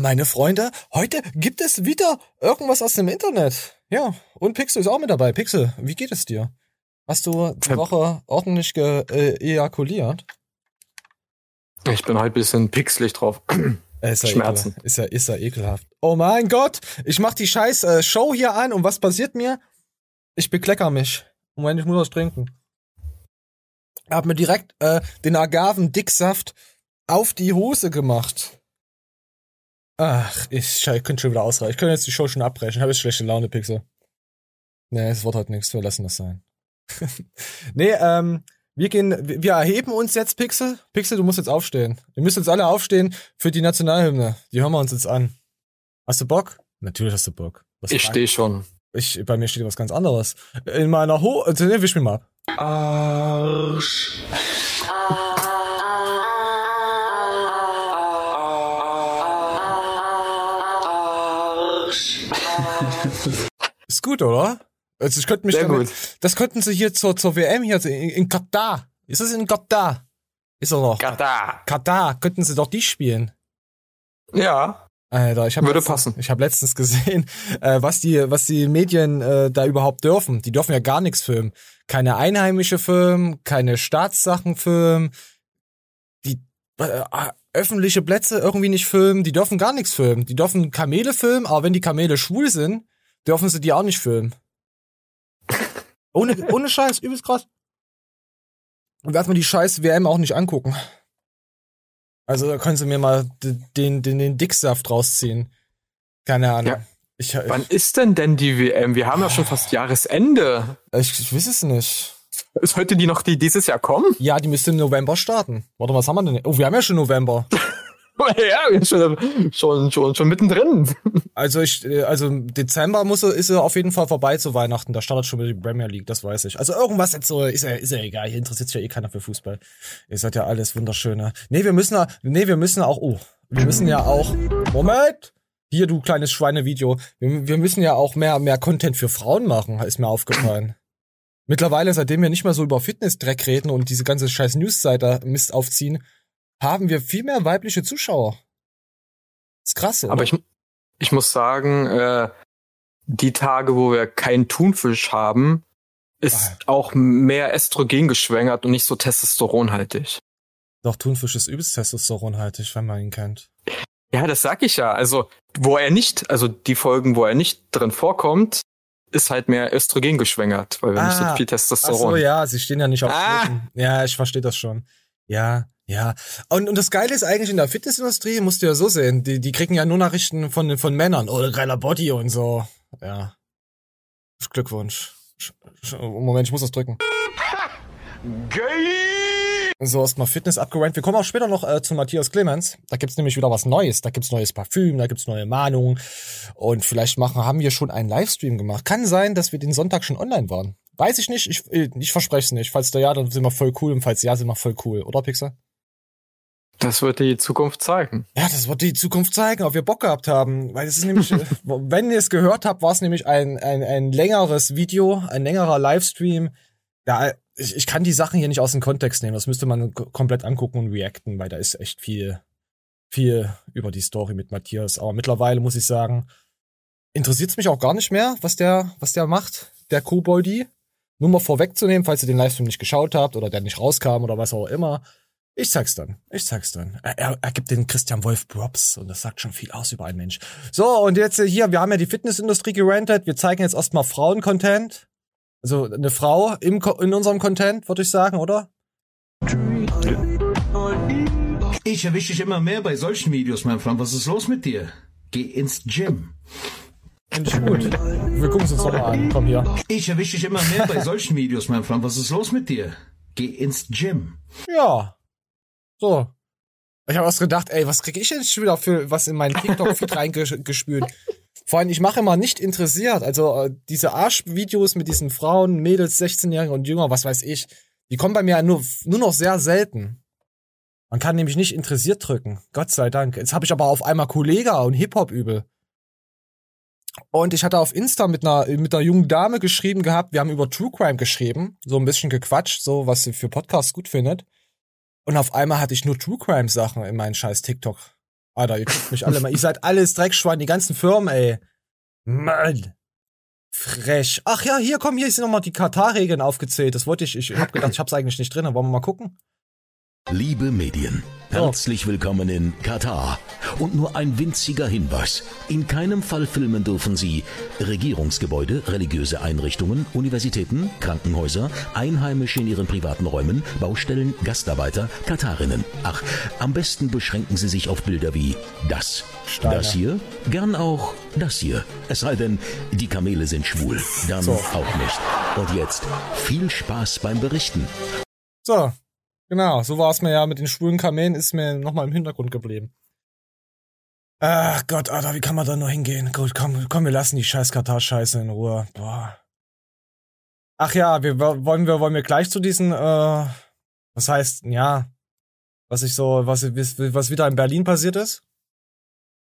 Meine Freunde, heute gibt es wieder irgendwas aus dem Internet. Ja, und Pixel ist auch mit dabei. Pixel, wie geht es dir? Hast du die Woche ordentlich ge äh, ejakuliert? Ich bin heute ein bisschen pixelig drauf. Ist ja Schmerzen. Ist ja, ist ja ekelhaft. Oh mein Gott, ich mach die scheiß äh, Show hier an und was passiert mir? Ich beklecker mich. Moment, ich muss was trinken. Hab mir direkt äh, den Agaven-Dicksaft auf die Hose gemacht. Ach, ich, ich könnte schon wieder ausreichen. Ich könnte jetzt die Show schon abbrechen. Ich habe jetzt schlechte Laune, Pixel. Nee, es wird heute nichts. Wir lassen das sein. nee, ähm, wir gehen, wir erheben uns jetzt, Pixel. Pixel, du musst jetzt aufstehen. Wir müssen jetzt alle aufstehen für die Nationalhymne. Die hören wir uns jetzt an. Hast du Bock? Natürlich hast du Bock. Was ich stehe schon. Ich, bei mir steht was ganz anderes. In meiner Ho, also, ne, wisch mir mal ab. Arsch. Ist gut, oder? Also ich könnte mich Sehr damit, gut. das könnten sie hier zur, zur WM hier in, in Katar. Ist das in Katar? Ist er noch? Katar. Katar, könnten sie doch die spielen. Ja. Alter, ich habe würde letztens, passen. Ich habe letztens gesehen, äh, was die was die Medien äh, da überhaupt dürfen. Die dürfen ja gar nichts filmen. Keine einheimische Film, keine Staatssachen filmen. Die äh, öffentliche Plätze irgendwie nicht filmen. Die dürfen gar nichts filmen. Die dürfen Kamele filmen, aber wenn die Kamele schwul sind, dürfen sie die auch nicht filmen. Ohne, ohne Scheiß, übelst krass. Und werden wir die scheiß WM auch nicht angucken. Also da können sie mir mal den, den, den Dicksaft rausziehen. Keine Ahnung. Ja. Ich, ich, Wann ist denn denn die WM? Wir haben ja schon fast Jahresende. Ich, ich weiß es nicht. Heute die noch, die dieses Jahr kommen? Ja, die müsste im November starten. Warte, was haben wir denn? Oh, wir haben ja schon November. ja, schon, schon, schon, schon mittendrin. Also ich, äh, also Dezember muss ist er auf jeden Fall vorbei zu Weihnachten. Da startet schon wieder die Premier League, das weiß ich. Also irgendwas jetzt so, ist ja, ist ja egal. Hier interessiert sich ja eh keiner für Fußball. Ihr seid ja alles wunderschöne. Nee, wir müssen, nee, wir müssen auch, oh, wir müssen ja auch, Moment! Hier, du kleines Schweinevideo. Wir, wir müssen ja auch mehr, mehr Content für Frauen machen, ist mir aufgefallen. Mittlerweile, seitdem wir nicht mehr so über Fitness-Dreck reden und diese ganze scheiß News-Seite Mist aufziehen, haben wir viel mehr weibliche Zuschauer. ist krass, oder? Aber ich, ich muss sagen, äh, die Tage, wo wir keinen Thunfisch haben, ist ah. auch mehr Östrogen geschwängert und nicht so testosteronhaltig. Doch, Thunfisch ist übelst testosteronhaltig, wenn man ihn kennt. Ja, das sag ich ja. Also, wo er nicht, also die Folgen, wo er nicht drin vorkommt, ist halt mehr Östrogen geschwängert, weil wir ah, nicht so viel Testosteron. Ach so, ja, sie stehen ja nicht auf ah. Ja, ich verstehe das schon. Ja, ja. Und, und das Geile ist eigentlich in der Fitnessindustrie, musst du ja so sehen, die, die kriegen ja nur Nachrichten von, von Männern. Oh, geiler Body und so. Ja. Glückwunsch. Moment, ich muss das drücken. Geil! So, erstmal Fitness abgerannt. Wir kommen auch später noch äh, zu Matthias Clemens. Da gibt's nämlich wieder was Neues. Da gibt's neues Parfüm, da gibt's neue Mahnungen. Und vielleicht machen, haben wir schon einen Livestream gemacht. Kann sein, dass wir den Sonntag schon online waren. Weiß ich nicht, ich, ich verspreche es nicht. Falls da ja, dann sind wir voll cool und falls ja, sind wir voll cool, oder Pixar? Das wird die Zukunft zeigen. Ja, das wird die Zukunft zeigen, ob wir Bock gehabt haben. Weil es ist nämlich, wenn ihr es gehört habt, war es nämlich ein, ein, ein längeres Video, ein längerer Livestream. Ja, ich, ich kann die Sachen hier nicht aus dem Kontext nehmen. Das müsste man komplett angucken und reacten, weil da ist echt viel, viel über die Story mit Matthias. Aber mittlerweile muss ich sagen, interessiert es mich auch gar nicht mehr, was der, was der macht, der Koboldi. Nur mal vorwegzunehmen, falls ihr den Livestream nicht geschaut habt oder der nicht rauskam oder was auch immer. Ich zeig's dann. Ich zeig's dann. Er, er, er gibt den Christian Wolf Props und das sagt schon viel aus über einen Mensch. So, und jetzt hier, wir haben ja die Fitnessindustrie gerantet. Wir zeigen jetzt erstmal Frauen-Content. Also eine Frau im, in unserem Content, würde ich sagen, oder? Ich erwische dich immer mehr bei solchen Videos, mein Freund. Was ist los mit dir? Geh ins Gym. Finde ich gut. Wir gucken es uns nochmal an. Komm hier. Ich erwische dich immer mehr bei solchen Videos, mein Freund. Was ist los mit dir? Geh ins Gym. Ja. So. Ich habe was gedacht, ey, was kriege ich denn schon wieder für was in meinen TikTok-Feed reingespült? Vor allem, ich mache immer nicht interessiert. Also äh, diese Arschvideos mit diesen Frauen, Mädels, 16-Jährigen und Jünger, was weiß ich, die kommen bei mir nur, nur noch sehr selten. Man kann nämlich nicht interessiert drücken. Gott sei Dank. Jetzt habe ich aber auf einmal Kollega und Hip-Hop übel. Und ich hatte auf Insta mit einer, mit einer jungen Dame geschrieben gehabt, wir haben über True Crime geschrieben, so ein bisschen gequatscht, so was sie für Podcasts gut findet. Und auf einmal hatte ich nur True Crime Sachen in meinen scheiß TikTok Alter, ihr guckt mich alle mal. Ihr seid alles Dreckschwein, die ganzen Firmen, ey. Mann. Frech. Ach ja, hier, komm, hier sind nochmal die Katar-Regeln aufgezählt. Das wollte ich, ich hab gedacht, ich hab's eigentlich nicht drin. Wollen wir mal gucken? Liebe Medien, herzlich willkommen in Katar. Und nur ein winziger Hinweis. In keinem Fall filmen dürfen Sie Regierungsgebäude, religiöse Einrichtungen, Universitäten, Krankenhäuser, Einheimische in ihren privaten Räumen, Baustellen, Gastarbeiter, Katarinnen. Ach, am besten beschränken Sie sich auf Bilder wie das. Steine. Das hier, gern auch das hier. Es sei denn, die Kamele sind schwul. Dann So. auch nicht. Und jetzt viel Spaß beim Berichten. So, genau, so war es mir ja mit den schwulen Kamelen, ist mir nochmal im Hintergrund geblieben. Ach Gott, Alter, wie kann man da nur hingehen? Gut, komm, komm, wir lassen die scheiß Katar-Scheiße in Ruhe. Boah. Ach ja, wir wollen wir wollen wir gleich zu diesen, äh, was heißt, ja, was ich so, was, was wieder in Berlin passiert ist?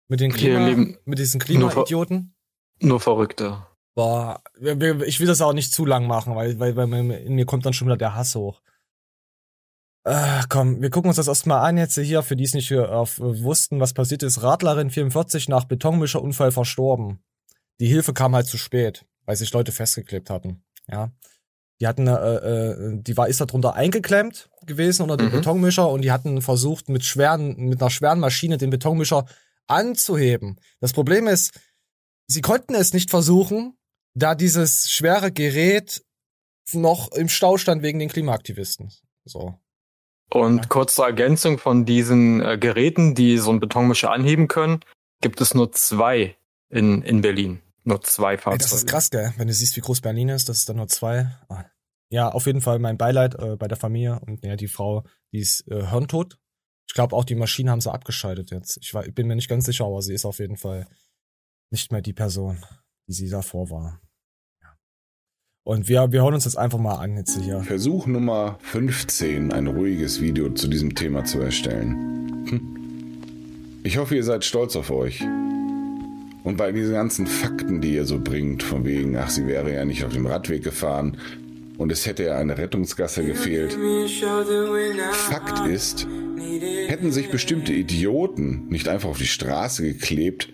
Mit den Klima, leben mit diesen nur Klimaidioten? Nur Verrückte. Boah, ich will das auch nicht zu lang machen, weil, weil, weil in mir kommt dann schon wieder der Hass hoch. Äh, komm, wir gucken uns das erstmal an jetzt hier, für die es nicht äh, auf, äh, wussten, was passiert ist. Radlerin 44 nach Betonmischerunfall verstorben. Die Hilfe kam halt zu spät, weil sich Leute festgeklebt hatten. Ja. Die hatten, äh, äh, die war, ist da drunter eingeklemmt gewesen unter dem Mhm. Betonmischer und die hatten versucht, mit schweren, mit einer schweren Maschine den Betonmischer anzuheben. Das Problem ist, sie konnten es nicht versuchen, da dieses schwere Gerät noch im Stau stand wegen den Klimaaktivisten. So. Und Ja. kurze Ergänzung von diesen äh, Geräten, die so einen Betonmischer anheben können, gibt es nur zwei in, in Berlin. Nur zwei Ey, Fahrzeuge. das ist krass, gell? Wenn du siehst, wie groß Berlin ist, das ist dann nur zwei. Ah. Ja, auf jeden Fall mein Beileid äh, bei der Familie und ja, die Frau, die ist äh, hirntot. Ich glaube auch die Maschine haben sie abgeschaltet jetzt. Ich, war, ich bin mir nicht ganz sicher, aber sie ist auf jeden Fall nicht mehr die Person, die sie davor war. Und wir, wir hören uns jetzt einfach mal an jetzt hier. Versuch Nummer 15, ein ruhiges Video zu diesem Thema zu erstellen. Hm. Ich hoffe, ihr seid stolz auf euch. Und bei diesen ganzen Fakten, die ihr so bringt, von wegen, ach, sie wäre ja nicht auf dem Radweg gefahren und es hätte ja eine Rettungsgasse gefehlt. Fakt ist, hätten sich bestimmte Idioten nicht einfach auf die Straße geklebt,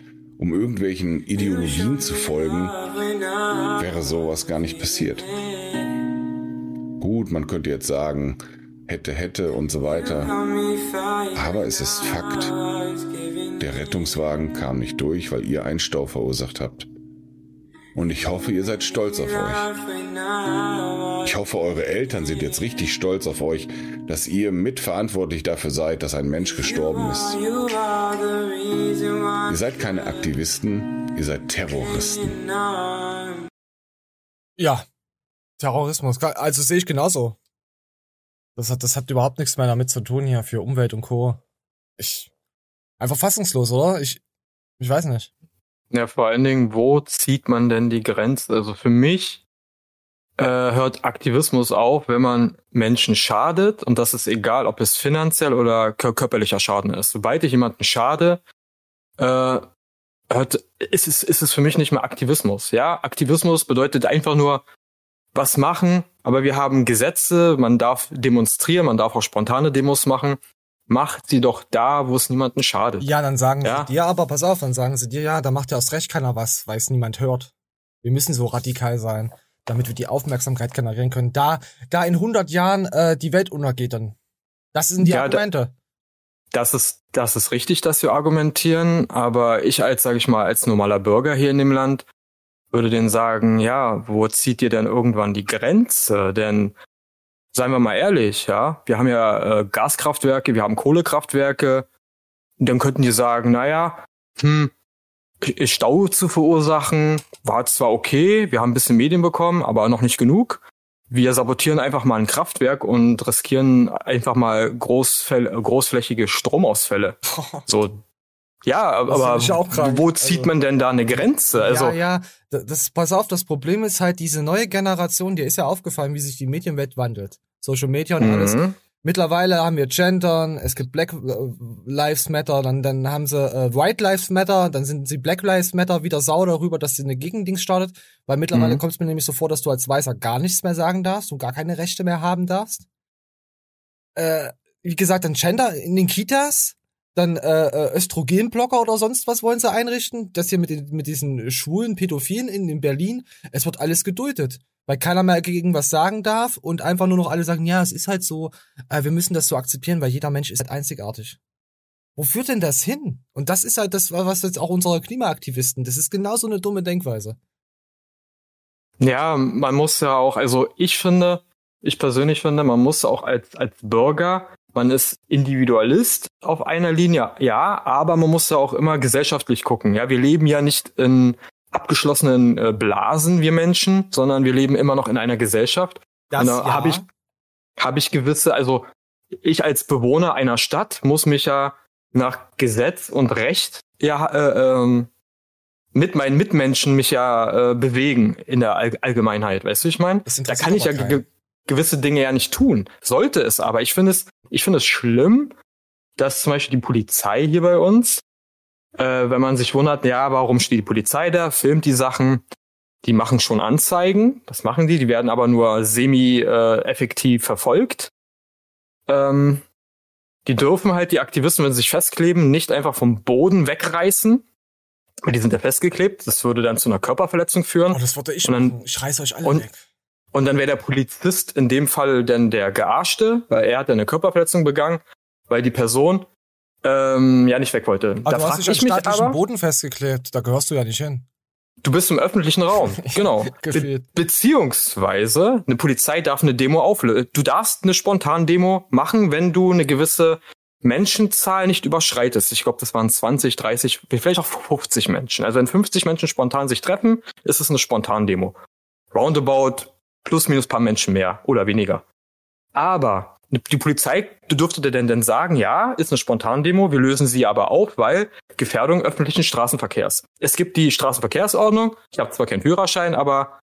um irgendwelchen Ideologien zu folgen, wäre sowas gar nicht passiert. Gut, man könnte jetzt sagen, hätte, hätte und so weiter. Aber es ist Fakt. Der Rettungswagen kam nicht durch, weil ihr einen Stau verursacht habt. Und ich hoffe, ihr seid stolz auf euch. Ich hoffe, eure Eltern sind jetzt richtig stolz auf euch, dass ihr mitverantwortlich dafür seid, dass ein Mensch gestorben ist. Ihr seid keine Aktivisten, ihr seid Terroristen. Ja, Terrorismus. Also sehe ich genauso. Das hat, das hat überhaupt nichts mehr damit zu tun hier für Umwelt und Co. Ich einfach fassungslos, oder? Ich, ich weiß nicht. Ja, vor allen Dingen, wo zieht man denn die Grenze? Also für mich äh, hört Aktivismus auf, wenn man Menschen schadet und das ist egal, ob es finanziell oder kör- körperlicher Schaden ist. Sobald ich jemanden schade, äh, hört, ist, es, ist es für mich nicht mehr Aktivismus. Ja, Aktivismus bedeutet einfach nur was machen, aber wir haben Gesetze, man darf demonstrieren, man darf auch spontane Demos machen. Macht sie doch da, wo es niemanden schadet. Ja, dann sagen Ja. sie dir, aber pass auf, dann sagen sie dir, ja, da macht ja erst recht keiner was, weil es niemand hört. Wir müssen so radikal sein, damit wir die Aufmerksamkeit generieren können. Da, da in 100 Jahren äh, die Welt untergeht dann. Das sind die Ja, da- Argumente. Das ist, das ist richtig, dass wir argumentieren, aber ich als, sage ich mal, als normaler Bürger hier in dem Land würde denen sagen, ja, wo zieht ihr denn irgendwann die Grenze? Denn seien wir mal ehrlich, ja, wir haben ja äh, Gaskraftwerke, wir haben Kohlekraftwerke, und dann könnten die sagen, naja, hm, Stau zu verursachen, war zwar okay, wir haben ein bisschen Medien bekommen, aber noch nicht genug. Wir sabotieren einfach mal ein Kraftwerk und riskieren einfach mal großfäll großflächige Stromausfälle. So, ja, aber wo zieht Also- man denn da eine Grenze? Also, ja, ja, das, pass auf, das Problem ist halt, diese neue Generation, dir ist ja aufgefallen, wie sich die Medienwelt wandelt. Social Media und alles. mhm. Mittlerweile haben wir Gendern, es gibt Black äh, Lives Matter, dann, dann haben sie äh, White Lives Matter, dann sind sie Black Lives Matter wieder sauer darüber, dass sie eine Gegendings startet, weil mittlerweile Mhm. kommt es mir nämlich so vor, dass du als Weißer gar nichts mehr sagen darfst und gar keine Rechte mehr haben darfst. Äh, wie gesagt, dann Gender in den Kitas. Dann äh, äh, Östrogenblocker oder sonst was wollen sie einrichten. Das hier mit, den, mit diesen schwulen Pädophilen in, in Berlin. Es wird alles geduldet. Weil keiner mehr gegen was sagen darf und einfach nur noch alle sagen, ja, es ist halt so, äh, wir müssen das so akzeptieren, weil jeder Mensch ist halt einzigartig. Wo führt denn das hin? Und das ist halt das, was jetzt auch unsere Klimaaktivisten, das ist genauso eine dumme Denkweise. Ja, man muss ja auch, also ich finde, ich persönlich finde, man muss auch als, als Bürger man ist Individualist auf einer Linie, ja, aber man muss ja auch immer gesellschaftlich gucken. Ja, wir leben ja nicht in abgeschlossenen äh, Blasen, wir Menschen, sondern wir leben immer noch in einer Gesellschaft. Das, Und da ja. habe ich, habe ich gewisse, also ich als Bewohner einer Stadt muss mich ja nach Gesetz und Recht ja äh, ähm, mit meinen Mitmenschen mich ja äh, bewegen in der All Allgemeinheit, weißt du, ich meine? Da kann ich ja gewisse Dinge ja nicht tun. Sollte es aber. Ich finde es, ich finde es schlimm, dass zum Beispiel die Polizei hier bei uns, äh, wenn man sich wundert, ja, warum steht die Polizei da, filmt die Sachen, die machen schon Anzeigen, das machen die, die werden aber nur semi-effektiv äh, verfolgt. Ähm, die dürfen halt die Aktivisten, wenn sie sich festkleben, nicht einfach vom Boden wegreißen. Die sind ja festgeklebt, das würde dann zu einer Körperverletzung führen. Oh, das wollte ich und dann, Ich reiß euch alle und, weg. Und dann wäre der Polizist in dem Fall dann der Gearschte, weil er hat eine Körperverletzung begangen, weil die Person ähm, ja nicht weg wollte. Aber da du hast dich ich mich aber, Boden festgeklebt, da gehörst du ja nicht hin. Du bist im öffentlichen Raum, genau. Be beziehungsweise eine Polizei darf eine Demo auflösen. Du darfst eine spontane Demo machen, wenn du eine gewisse Menschenzahl nicht überschreitest. Ich glaube, das waren 20, 30, vielleicht auch 50 Menschen. Also wenn 50 Menschen spontan sich treffen, ist es eine spontane Demo. Roundabout plus minus paar Menschen mehr oder weniger. Aber die Polizei dürfte denn denn sagen, ja, ist eine Spontandemo, wir lösen sie aber auf, weil Gefährdung öffentlichen Straßenverkehrs. Es gibt die Straßenverkehrsordnung, ich habe zwar keinen Führerschein, aber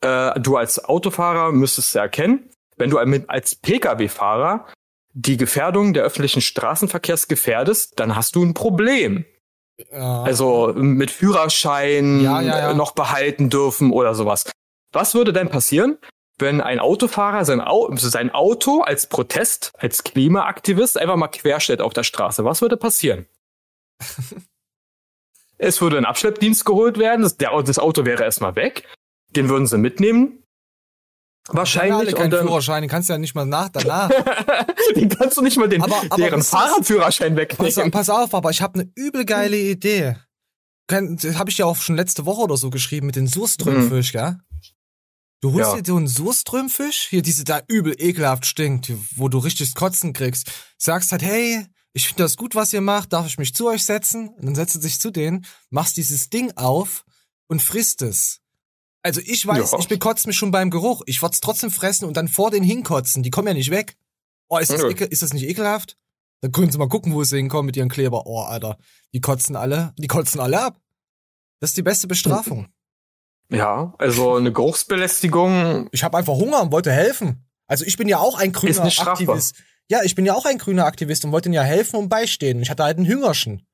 äh, du als Autofahrer müsstest ja erkennen, wenn du als Pkw-Fahrer die Gefährdung der öffentlichen Straßenverkehrs gefährdest, dann hast du ein Problem. Ja. Also mit Führerschein ja, ja, noch behalten dürfen oder sowas. Was würde denn passieren, wenn ein Autofahrer sein, Au sein Auto als Protest, als Klimaaktivist einfach mal querstellt auf der Straße? Was würde passieren? es würde ein Abschleppdienst geholt werden, das, der, das Auto wäre erstmal weg, den würden sie mitnehmen. Wahrscheinlich. Kein Führerschein, den kannst du ja nicht mal nach danach. den kannst du nicht mal den, aber, aber deren Fahrradführerschein wegnehmen. Pass, pass auf, aber ich habe eine übel geile Idee. Habe ich ja auch schon letzte Woche oder so geschrieben mit den Surströmfisch, mhm. gell? Du holst ja. dir so einen Surströmfisch, hier diese da übel ekelhaft stinkt, wo du richtig Kotzen kriegst. Sagst halt, hey, ich finde das gut, was ihr macht, darf ich mich zu euch setzen? Und dann setzt du dich zu denen, machst dieses Ding auf und frisst es. Also ich weiß, ja. ich bekotze mich schon beim Geruch. Ich würde es trotzdem fressen und dann vor den hinkotzen. Die kommen ja nicht weg. Oh, ist das, ekel, ist das nicht ekelhaft? Dann können sie mal gucken, wo sie hinkommen mit ihren Kleber. Oh, Alter. Die kotzen alle, die kotzen alle ab. Das ist die beste Bestrafung. Ja, also eine Geruchsbelästigung. Ich habe einfach Hunger und wollte helfen. Also ich bin ja auch ein grüner Aktivist. Ja, ich bin ja auch ein grüner Aktivist und wollte ihnen ja helfen und beistehen. Ich hatte halt einen Hüngerschen.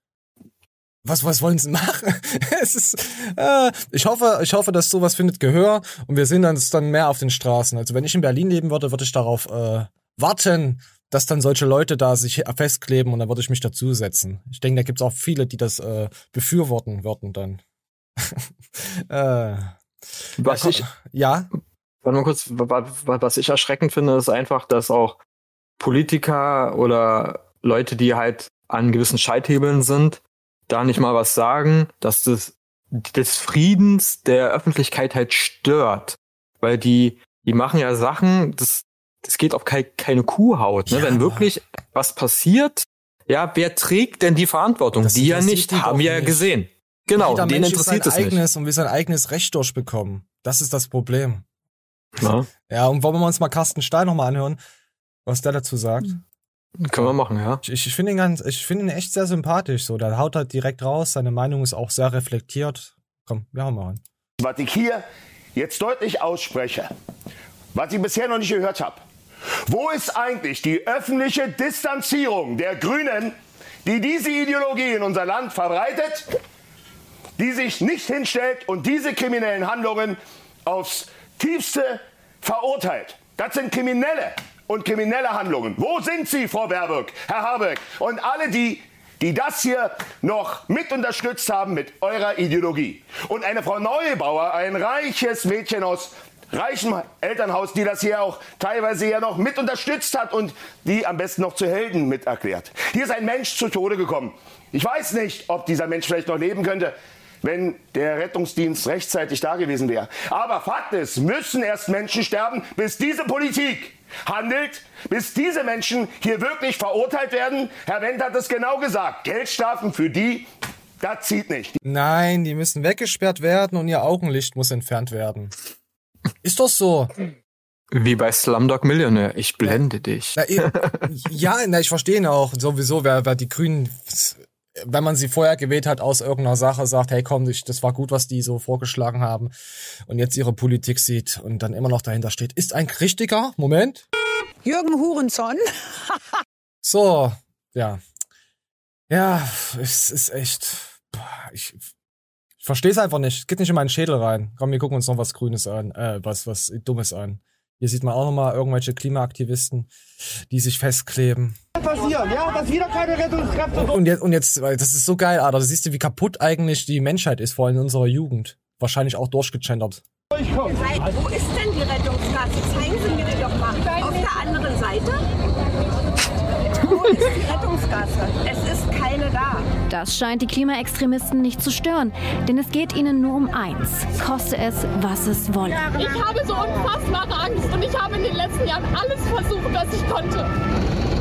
Was, was wollen sie machen? es ist, äh, ich hoffe, ich hoffe, dass sowas findet Gehör und wir sehen uns dann mehr auf den Straßen. Also wenn ich in Berlin leben würde, würde ich darauf äh, warten, dass dann solche Leute da sich festkleben und dann würde ich mich dazusetzen. Ich denke, da gibt's auch viele, die das äh, befürworten würden dann. äh, was ja, ich, ja. Warte mal kurz, was ich erschreckend finde, ist einfach, dass auch Politiker oder Leute, die halt an gewissen Scheithebeln sind, da nicht mal was sagen, dass das des Friedens der Öffentlichkeit halt stört. Weil die, die machen ja Sachen, das, das geht auf keine, keine Kuhhaut. Ne? Ja, Wenn wirklich was passiert, ja, wer trägt denn die Verantwortung? Das, die ja nicht, haben wir ja gesehen. Genau, Jeder den Mensch interessiert ist sein es eigenes nicht. und wir sein eigenes Recht durchbekommen. Das ist das Problem. Ja. ja, und wollen wir uns mal Carsten Stahl nochmal anhören, was der dazu sagt? Können wir machen, ja. Ich, ich finde ihn ganz, ich finde ihn echt sehr sympathisch. So, der haut halt direkt raus. Seine Meinung ist auch sehr reflektiert. Komm, wir haben mal an. Was ich hier jetzt deutlich ausspreche, was ich bisher noch nicht gehört habe. Wo ist eigentlich die öffentliche Distanzierung der Grünen, die diese Ideologie in unser Land verbreitet? Die sich nicht hinstellt und diese kriminellen Handlungen aufs tiefste verurteilt. Das sind Kriminelle und kriminelle Handlungen. Wo sind sie, Frau Baerbock, Herr Habeck und alle, die die das hier noch mit unterstützt haben mit eurer Ideologie. Und eine Frau Neubauer, ein reiches Mädchen aus reichem Elternhaus, die das hier auch teilweise ja noch mit unterstützt hat und die am besten noch zu Helden mit erklärt. Hier ist ein Mensch zu Tode gekommen. Ich weiß nicht, ob dieser Mensch vielleicht noch leben könnte, wenn der Rettungsdienst rechtzeitig da gewesen wäre. Aber Fakt ist, müssen erst Menschen sterben, bis diese Politik handelt, bis diese Menschen hier wirklich verurteilt werden. Herr Wendt hat es genau gesagt. Geldstrafen für die, das zieht nicht. Nein, die müssen weggesperrt werden und ihr Augenlicht muss entfernt werden. Ist doch so. Wie bei Slumdog Millionaire. Ich blende dich. Na, ja, na, ich verstehe ihn auch. Sowieso, wer, wer die Grünen, wenn man sie vorher gewählt hat aus irgendeiner Sache, sagt, hey komm, ich, das war gut, was die so vorgeschlagen haben und jetzt ihre Politik sieht und dann immer noch dahinter steht, ist ein richtiger, Moment. Jürgen Hurenson. So, ja. Ja, es ist echt, ich, ich verstehe es einfach nicht. Geht nicht in meinen Schädel rein. Komm, wir gucken uns noch was Grünes an, äh, was, was Dummes an. Hier sieht man auch nochmal irgendwelche Klimaaktivisten, die sich festkleben. passieren, ja, dass wieder keine Rettungskräfte Und jetzt, und jetzt, weil das ist so geil, Alter. Da siehst du, wie kaputt eigentlich die Menschheit ist, vor allem in unserer Jugend. Wahrscheinlich auch durchgegendert. wo ist denn die Rettungsgasse? Zeigen Sie mir die doch mal. Auf der anderen Seite? Wo ist die Rettungsgasse? Es ist keine da. Das scheint die Klimaextremisten nicht zu stören, denn es geht ihnen nur um eins. Koste es, was es wolle. Ich habe so unfassbare Angst und ich habe in den letzten Jahren alles versucht, was ich konnte.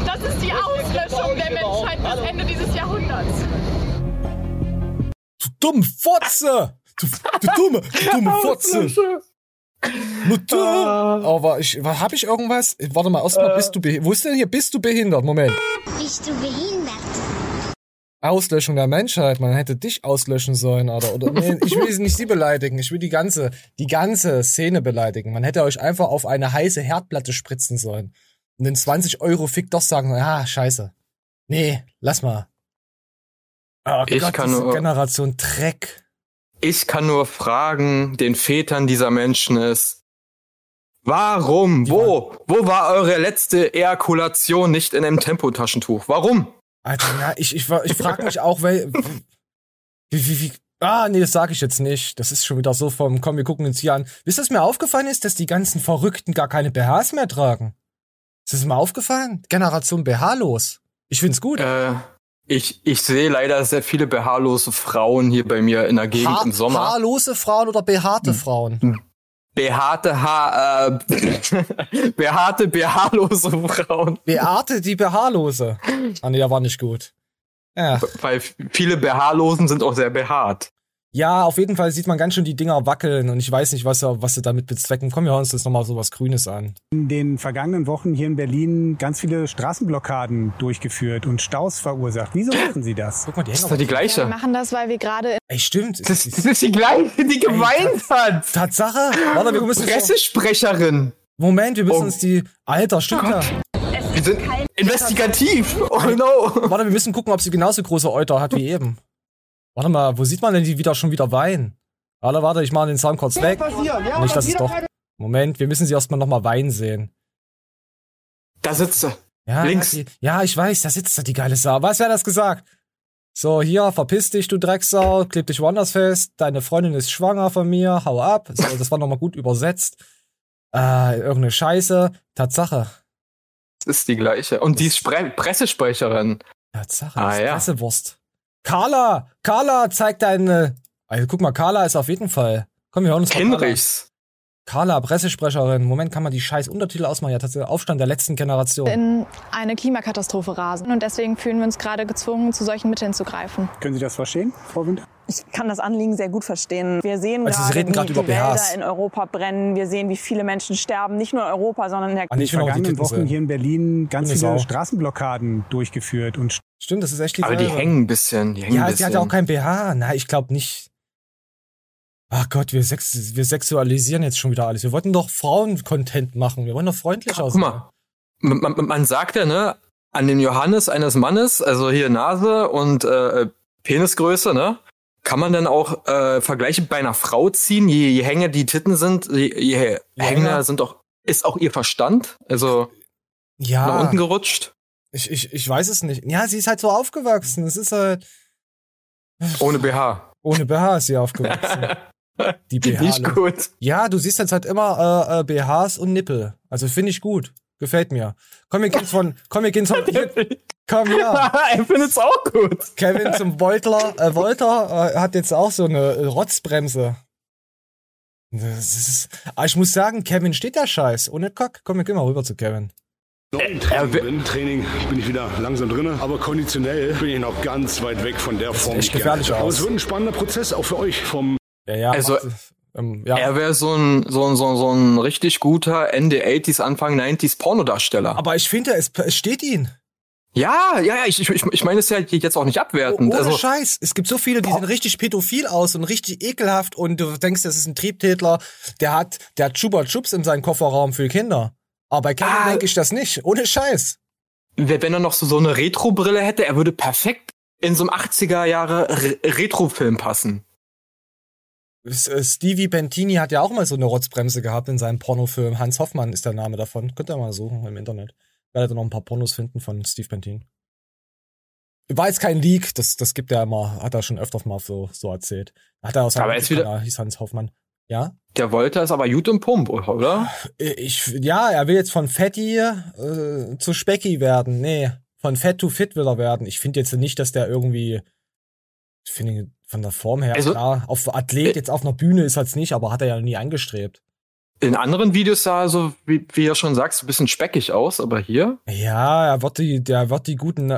Das ist die Auslöschung der Menschheit bis Ende dieses Jahrhunderts. Du dumme Fotze! Du, du dumme, du dumme Fotze! Mutter! Aber ich, wa- hab ich irgendwas? Warte mal, erstmal, bist du behindert? Wo ist denn hier? Bist du behindert? Moment. Bist du behindert? Auslöschung der Menschheit. Man hätte dich auslöschen sollen, oder? oder nee, ich will nicht sie beleidigen. Ich will die ganze, die ganze Szene beleidigen. Man hätte euch einfach auf eine heiße Herdplatte spritzen sollen. Und den 20 Euro Fick doch sagen, ja, scheiße. Nee, lass mal. Oh Ich Gott, kann diese nur- Generation Dreck. Ich kann nur fragen, den Vätern dieser Menschen ist, warum, wo, wo war eure letzte Ejakulation nicht in einem Tempotaschentuch? Warum? Alter, ja, ich, ich, ich frage mich auch, weil, wie, wie, wie, ah, nee, das sage ich jetzt nicht. Das ist schon wieder so vom, komm, wir gucken uns hier an. Wisst ihr, was mir aufgefallen ist, dass die ganzen Verrückten gar keine BHs mehr tragen? Ist das mal aufgefallen? Generation BH-los. Ich find's gut. Äh, ich, ich sehe leider sehr viele behaarlose Frauen hier bei mir in der Gegend Ha im Sommer. Haarlose Frauen oder behaarte Frauen? Behaarte Haar, äh, behaarte, behaarlose Frauen. Beate die Behaarlose. Ah, nee, der war nicht gut. Ja. Weil viele Behaarlosen sind auch sehr behaart. Ja, auf jeden Fall sieht man ganz schön die Dinger wackeln und ich weiß nicht, was, sie- was sie damit bezwecken. Komm, wir hören uns jetzt nochmal so was Grünes an. In den vergangenen Wochen hier in Berlin ganz viele Straßenblockaden durchgeführt und Staus verursacht. Wieso machen Sie das? Guck mal, die Das ist die gleiche. Wir machen das, weil wir gerade Ey, stimmt. Das, das ist die gleiche, die geweint hat. Tatsache? Warte, wir müssen Pressesprecherin. Moment, wir müssen Oh. uns die. Alter, stimmt ja. Wir sind kein investigativ. Oh no. Warte, wir müssen gucken, ob sie genauso große Euter hat wie eben. Warte mal, wo sieht man denn die wieder schon wieder weinen? Warte, warte, ich mache den Sound kurz weg. ja, Nicht, dass es doch. Moment, wir müssen sie erstmal nochmal weinen sehen. Da sitzt sie. Ja, Links. Ja, die, ja, ich weiß, da sitzt da die geile Sau. Was wer hat das gesagt? So, hier, verpiss dich, du Drecksau, kleb dich woanders fest, deine Freundin ist schwanger von mir, hau ab. So, das war nochmal gut übersetzt. Äh, irgendeine Scheiße. Tatsache. Das ist die gleiche. Und die ist Spre Pressesprecherin. Tatsache, Ah, das ist ja. Pressewurst. Carla, Carla, zeig deine. Also, guck mal, Carla ist auf jeden Fall. Komm, wir hören uns mal Carla. Pressesprecherin. Moment, kann man die scheiß Untertitel ausmachen? Ja, tatsächlich Aufstand der letzten Generation. in eine Klimakatastrophe rasen. Und deswegen fühlen wir uns gerade gezwungen, zu solchen Mitteln zu greifen. Können Sie das verstehen, Frau Winter? Ich kann das Anliegen sehr gut verstehen. Wir sehen Also, gerade, reden wie über die Wälder BHs. in Europa brennen. Wir sehen, wie viele Menschen sterben. Nicht nur in Europa, sondern in der Ah, In ich den die vergangenen Wochen hier in Berlin ganz viele Sau. Straßenblockaden durchgeführt und Stimmt, das ist echt die Aber die Salbe. hängen ein bisschen. Die hängen Ja, ein sie hat ja auch kein BH. Na, ich glaube nicht. Ach Gott, wir, sex wir sexualisieren jetzt schon wieder alles. Wir wollten doch Frauen-Content machen. Wir wollen doch freundlicher Guck sein. mal. Man, man, man sagt ja, ne, an den Johannes eines Mannes, also hier Nase und äh, Penisgröße, ne, kann man dann auch äh, Vergleiche bei einer Frau ziehen, je, je hänger die Titten sind, je, je hänger- hänger sind auch, ist auch ihr Verstand, also nach Ja, unten gerutscht. Ich, ich, ich weiß es nicht. Ja, sie ist halt so aufgewachsen. Es ist halt. Ohne BH. Ohne BH ist sie aufgewachsen. Die BH. Nicht gut. Ja, du siehst jetzt halt immer äh, äh, BHs und Nippel. Also finde ich gut. Gefällt mir. Komm, wir gehen von. Komm, wir gehen von. Hier, komm her. er findet's auch gut. Kevin zum Beutler. Äh, Wolter äh, hat jetzt auch so eine äh, Rotzbremse. Das ist, aber ich muss sagen, Kevin steht der Scheiß. Ohne Kock. Komm, wir gehen mal rüber zu Kevin. So, im Training, bin, Training bin ich wieder langsam drin, aber konditionell bin ich noch ganz weit weg von der Form. echt gefährlich Aber aus. es wird ein spannender Prozess, auch für euch vom Ja, ja. Also, ähm, ja. Er wäre so ein, so, ein, so, ein- so ein richtig guter Ende 80s, Anfang 90s Pornodarsteller. Aber ich finde, es, es steht ihn. Ja, ja, ja, ich, ich, ich meine es ja jetzt auch nicht abwertend. Ohne also, Scheiß. Es gibt so viele, die sehen richtig pädophil aus und richtig ekelhaft und du denkst, das ist ein Triebtätler. Der hat, der hat Chupa Chups in seinem Kofferraum für Kinder. Aber bei Kevin Ah. denke ich das nicht. Ohne Scheiß. wenn er noch so, so eine Retro-Brille hätte, er würde perfekt in so einem 80er Jahre Re Retro-Film passen. Äh, Stevie Bentini hat ja auch mal so eine Rotzbremse gehabt in seinem Pornofilm. Hans Hoffmann ist der Name davon. Könnt ihr mal suchen im Internet. Werdet ihr noch ein paar Pornos finden von Steve Bentini. War jetzt kein Leak, das, das gibt er immer, hat er schon öfters mal so, so erzählt. Hat er aus Aber jetzt wieder- hieß Hans Hoffmann. Ja? Der wollte es aber gut im Pump, oder? Ich, ja, er will jetzt von Fatty äh, zu Specky werden. Nee, von Fat to Fit will er werden. Ich finde jetzt nicht, dass der irgendwie, ich finde von der Form her, Also- klar, auf Athlet jetzt auf einer Bühne ist er nicht, aber hat er ja nie angestrebt. In anderen Videos sah er so, wie, wie er schon sagst, ein bisschen speckig aus, aber hier? Ja, er wird die, der wird die guten äh,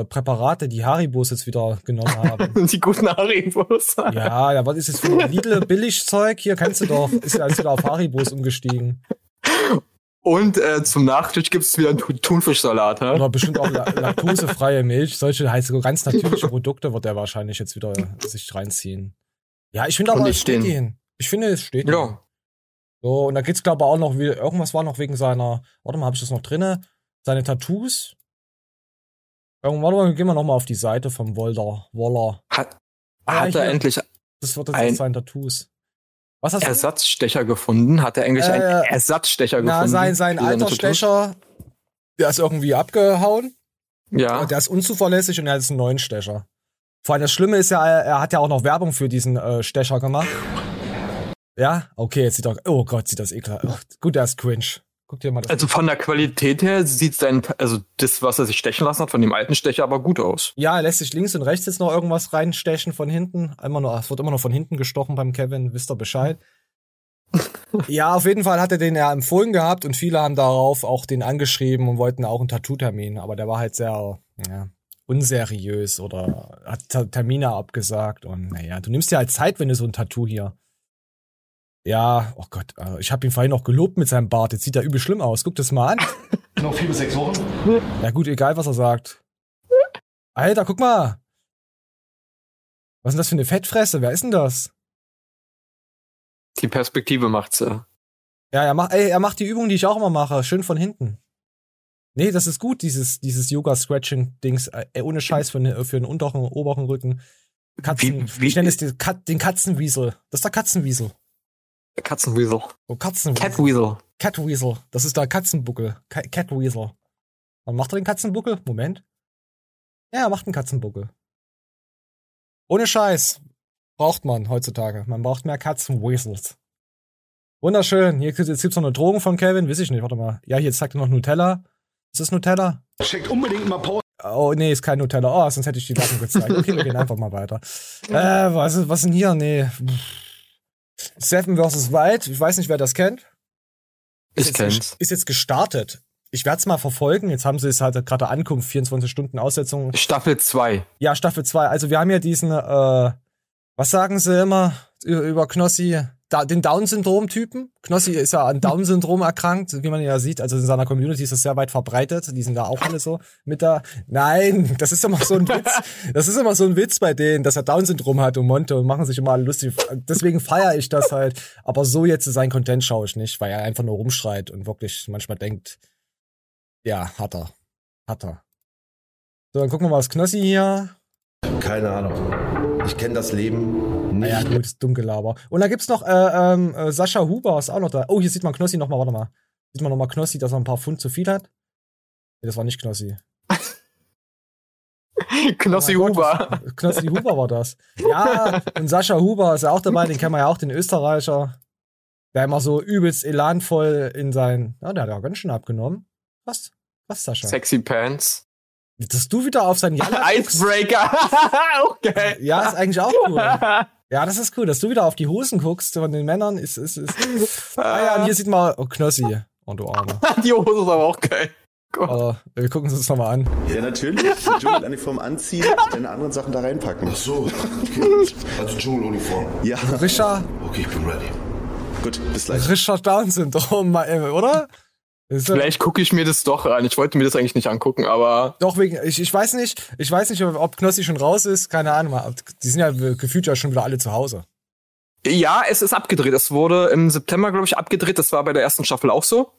äh, Präparate, die Haribos jetzt wieder genommen haben. Die guten Haribos. ja, der wird ist jetzt für Lidl Billigzeug, hier kennst du doch, ist ja alles wieder auf Haribos umgestiegen. Und äh, zum Nachtisch gibt's wieder einen Thun- Thunfischsalat, hä? Oder bestimmt auch la laktosefreie Milch. Solche heißt so ganz natürliche Produkte wird er wahrscheinlich jetzt wieder sich reinziehen. Ja, ich finde aber, es steht ihn. Ich finde, es steht ihn. Ja. So, und da geht's, glaube ich, auch noch, wie, irgendwas war noch wegen seiner, warte mal, habe ich das noch drinne? Seine Tattoos? Irgendwann, warte mal, gehen wir noch mal auf die Seite vom Wolder, Woller. Hat, Ah, hat er endlich Das wird jetzt ein sein Tattoos. Was hast du? Ersatzstecher gefunden? Hat er eigentlich Äh, einen Ersatzstecher Na, gefunden? sein, sein alter? Stecher, der ist irgendwie abgehauen. Ja. Der ist unzuverlässig und er hat jetzt einen neuen Stecher. Vor allem das Schlimme ist ja, er, er hat ja auch noch Werbung für diesen äh, Stecher gemacht. Ja, okay, jetzt sieht er, oh Gott, sieht das ekelhaft. Ach, gut, der ist cringe. Guck dir mal das Also von der Qualität her sieht sein, also das, was er sich stechen lassen hat, von dem alten Stecher aber gut aus. Ja, er lässt sich links und rechts jetzt noch irgendwas reinstechen von hinten. Immer noch, es wird immer noch von hinten gestochen beim Kevin, wisst ihr Bescheid. ja, auf jeden Fall hat er den ja empfohlen gehabt und viele haben darauf auch den angeschrieben und wollten auch einen Tattoo-Termin, aber der war halt sehr, ja, unseriös oder hat Termine abgesagt und naja, du nimmst dir halt Zeit, wenn du so ein Tattoo hier. Ja, oh Gott, äh, ich habe ihn vorhin noch gelobt mit seinem Bart. Jetzt sieht er übel schlimm aus. Guck das mal an. noch vier bis sechs Wochen. Ja gut, egal was er sagt. Alter, guck mal. Was ist denn das für eine Fettfresse? Wer ist denn das? Die Perspektive macht's ja. Ja, er macht, ey, er macht die Übung, die ich auch immer mache, schön von hinten. Nee, das ist gut, dieses, dieses Yoga-Scratching-Dings, äh, ohne Scheiß für, den- für den unteren, oberen Rücken. Katzen, Wie- wie- ich nenne es den, Kat, den Katzenwiesel. Das ist der Katzenwiesel. Katzenweasel. Oh, Katzenwiesel. Catweasel. Catweasel. Das ist der Katzenbuckel. Ca- Catweasel. Wann macht er den Katzenbuckel? Moment. Ja, er macht einen Katzenbuckel. Ohne Scheiß. Braucht man heutzutage. Man braucht mehr Katzenweasels. Wunderschön. Hier, jetzt gibt's noch eine Drogen von Kevin. Weiß ich nicht. Warte mal. Ja, hier zeigt er noch Nutella. Ist das Nutella? Checkt unbedingt mal Pause. Oh, nee, ist kein Nutella. Oh, sonst hätte ich die Lappen gezeigt. Okay, wir gehen einfach mal weiter. Äh, was ist, was ist denn hier? Nee. Seven vs. Wild. Ich weiß nicht, wer das kennt. Ich jetzt, kenn's. Ist jetzt gestartet. Ich werde es mal verfolgen. Jetzt haben sie es halt gerade Ankunft, 24 Stunden Aussetzung. Staffel 2. Ja, Staffel 2. Also wir haben ja diesen, äh, was sagen sie immer über, über Knossi? Da, den Down-Syndrom-Typen. Knossi ist ja an Down-Syndrom erkrankt, wie man ja sieht. Also in seiner Community ist das sehr weit verbreitet. Die sind da auch alle so mit da. Nein, das ist immer so ein Witz. Das ist immer so ein Witz bei denen, dass er Down-Syndrom hat und Monte und machen sich immer lustig. Deswegen feiere ich das halt. Aber so jetzt sein Content schaue ich nicht, weil er einfach nur rumschreit und wirklich manchmal denkt, ja, hat er. Hat er. So, dann gucken wir mal das Knossi hier. Keine Ahnung. Ich kenne das Leben nicht. Ja, gut, ist Dunkelaber. Und da gibt's noch äh, ähm, äh, Sascha Huber ist auch noch da. Oh, hier sieht man Knossi noch mal, warte mal. Sieht man noch mal Knossi, dass er ein paar Pfund zu viel hat? Nee, das war nicht Knossi. Knossi Oh Gott, Huber. das- Knossi Huber war das. Ja, und Sascha Huber ist ja auch dabei, den kennen wir ja auch, den Österreicher. Der immer so übelst elanvoll in sein. Ja, der hat ja ganz schön abgenommen. Was? Was, Sascha? Sexy Pants. Dass du wieder auf sein Jalla. Icebreaker. auch geil. Ja, ist eigentlich auch cool. Ja, das ist cool, dass du wieder auf die Hosen guckst von den Männern. Ist, ist, ist. Ah ja, und hier sieht man, oh, Knossi. Oh, du Arme. Die Hose ist aber auch geil. Aber wir gucken uns das nochmal an. Ja, natürlich. Die Dschungeluniform anziehen, deine anderen Sachen da reinpacken. Ach so, okay. Also Dschungeluniform. Ja. Richard, Okay, ich bin ready. Gut, bis gleich. Richard Down-Syndrom, oder? Vielleicht gucke ich mir das doch an. Ich wollte mir das eigentlich nicht angucken, aber Doch, wegen, ich, ich weiß nicht, ich weiß nicht, ob Knossi schon raus ist, keine Ahnung. Die sind ja gefühlt ja schon wieder alle zu Hause. ja, es ist abgedreht. Es wurde im September, glaube ich, abgedreht. Das war bei der ersten Staffel auch so.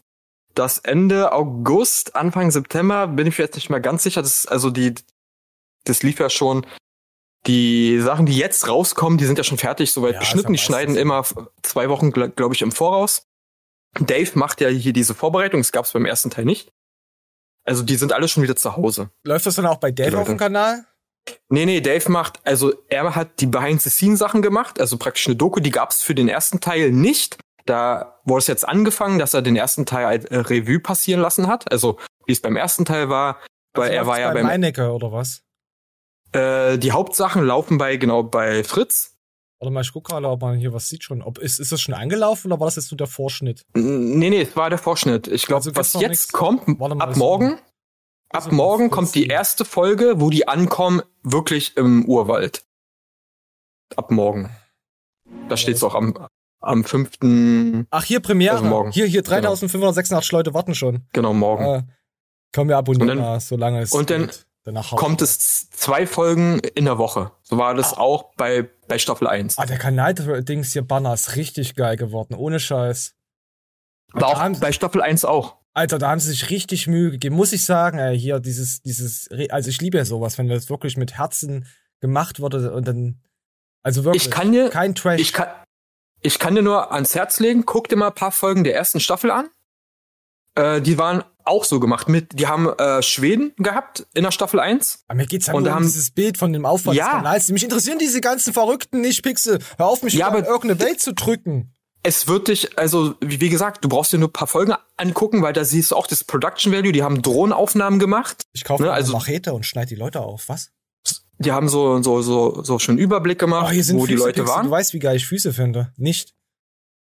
Das Ende August, Anfang September, bin ich mir jetzt nicht mehr ganz sicher. Das also die, das lief ja schon. Die Sachen, die jetzt rauskommen, die sind ja schon fertig, soweit Ja, geschnitten. Die schneiden immer zwei Wochen, glaube ich, im Voraus. Dave macht ja hier diese Vorbereitung. Das gab es beim ersten Teil nicht. Also die sind alle schon wieder zu Hause. Läuft das dann auch bei Dave auf dem. Kanal? Nee, nee, Dave macht, also er hat die Behind-the-Scene-Sachen gemacht, also praktisch eine Doku, die gab's für den ersten Teil nicht. Da wurde es jetzt angefangen, dass er den ersten Teil als äh, Revue passieren lassen hat, also wie es beim ersten Teil war, weil Also er war ja bei beim, Meinecke oder was? äh, die Hauptsachen laufen bei, genau, bei Fritz. Warte mal, ich guck gerade, ob man hier was sieht schon. Ob, ist, ist das schon angelaufen oder war das jetzt nur der Vorschnitt? Nee, nee, es war der Vorschnitt. Ich glaube, Also was jetzt nichts? kommt, mal, ab morgen, ab Also morgen kommt die erste Folge, wo die ankommen, wirklich im Urwald. Ab morgen. Da steht's auch am, am 5. Ach, hier Premiere. Also morgen. Hier, hier 3586 Leute warten schon. Genau, morgen. Äh, komm, wir abonnieren Und dann- solange es und dann geht. Hauen kommt es zwei Folgen in der Woche. So war das auch bei, bei Staffel 1. Ah, der Kanal-Dings hier Banner ist richtig geil geworden, ohne Scheiß. War auch bei Staffel 1 auch. Alter, da haben sie sich richtig Mühe gegeben, muss ich sagen. Ey, hier dieses, dieses, also ich liebe ja sowas, wenn das wirklich mit Herzen gemacht wurde und dann, also wirklich. Ich kann dir, kein Trash. ich kann, ich kann dir nur ans Herz legen, guck dir mal ein paar Folgen der ersten Staffel an. Äh, die waren auch so gemacht mit, die haben äh, Schweden gehabt in der Staffel 1. Aber mir geht's ja und nur da um haben, dieses Bild von dem Aufwand Ja. des Kanals. Mich interessieren diese ganzen Verrückten nicht, Pixel. Hör auf, mich Ja, aber- irgendeine Welt zu drücken. es wird dich, also wie, wie gesagt, du brauchst dir nur ein paar Folgen angucken, weil da siehst du auch das Production Value, die haben Drohnenaufnahmen gemacht. Ich kaufe ne, mir also eine Machete und schneid die Leute auf. Was? die haben so so so so schon Überblick gemacht, Oh, hier sind wo die Leute Pixel. waren. Du weißt, wie geil ich Füße finde. Nicht.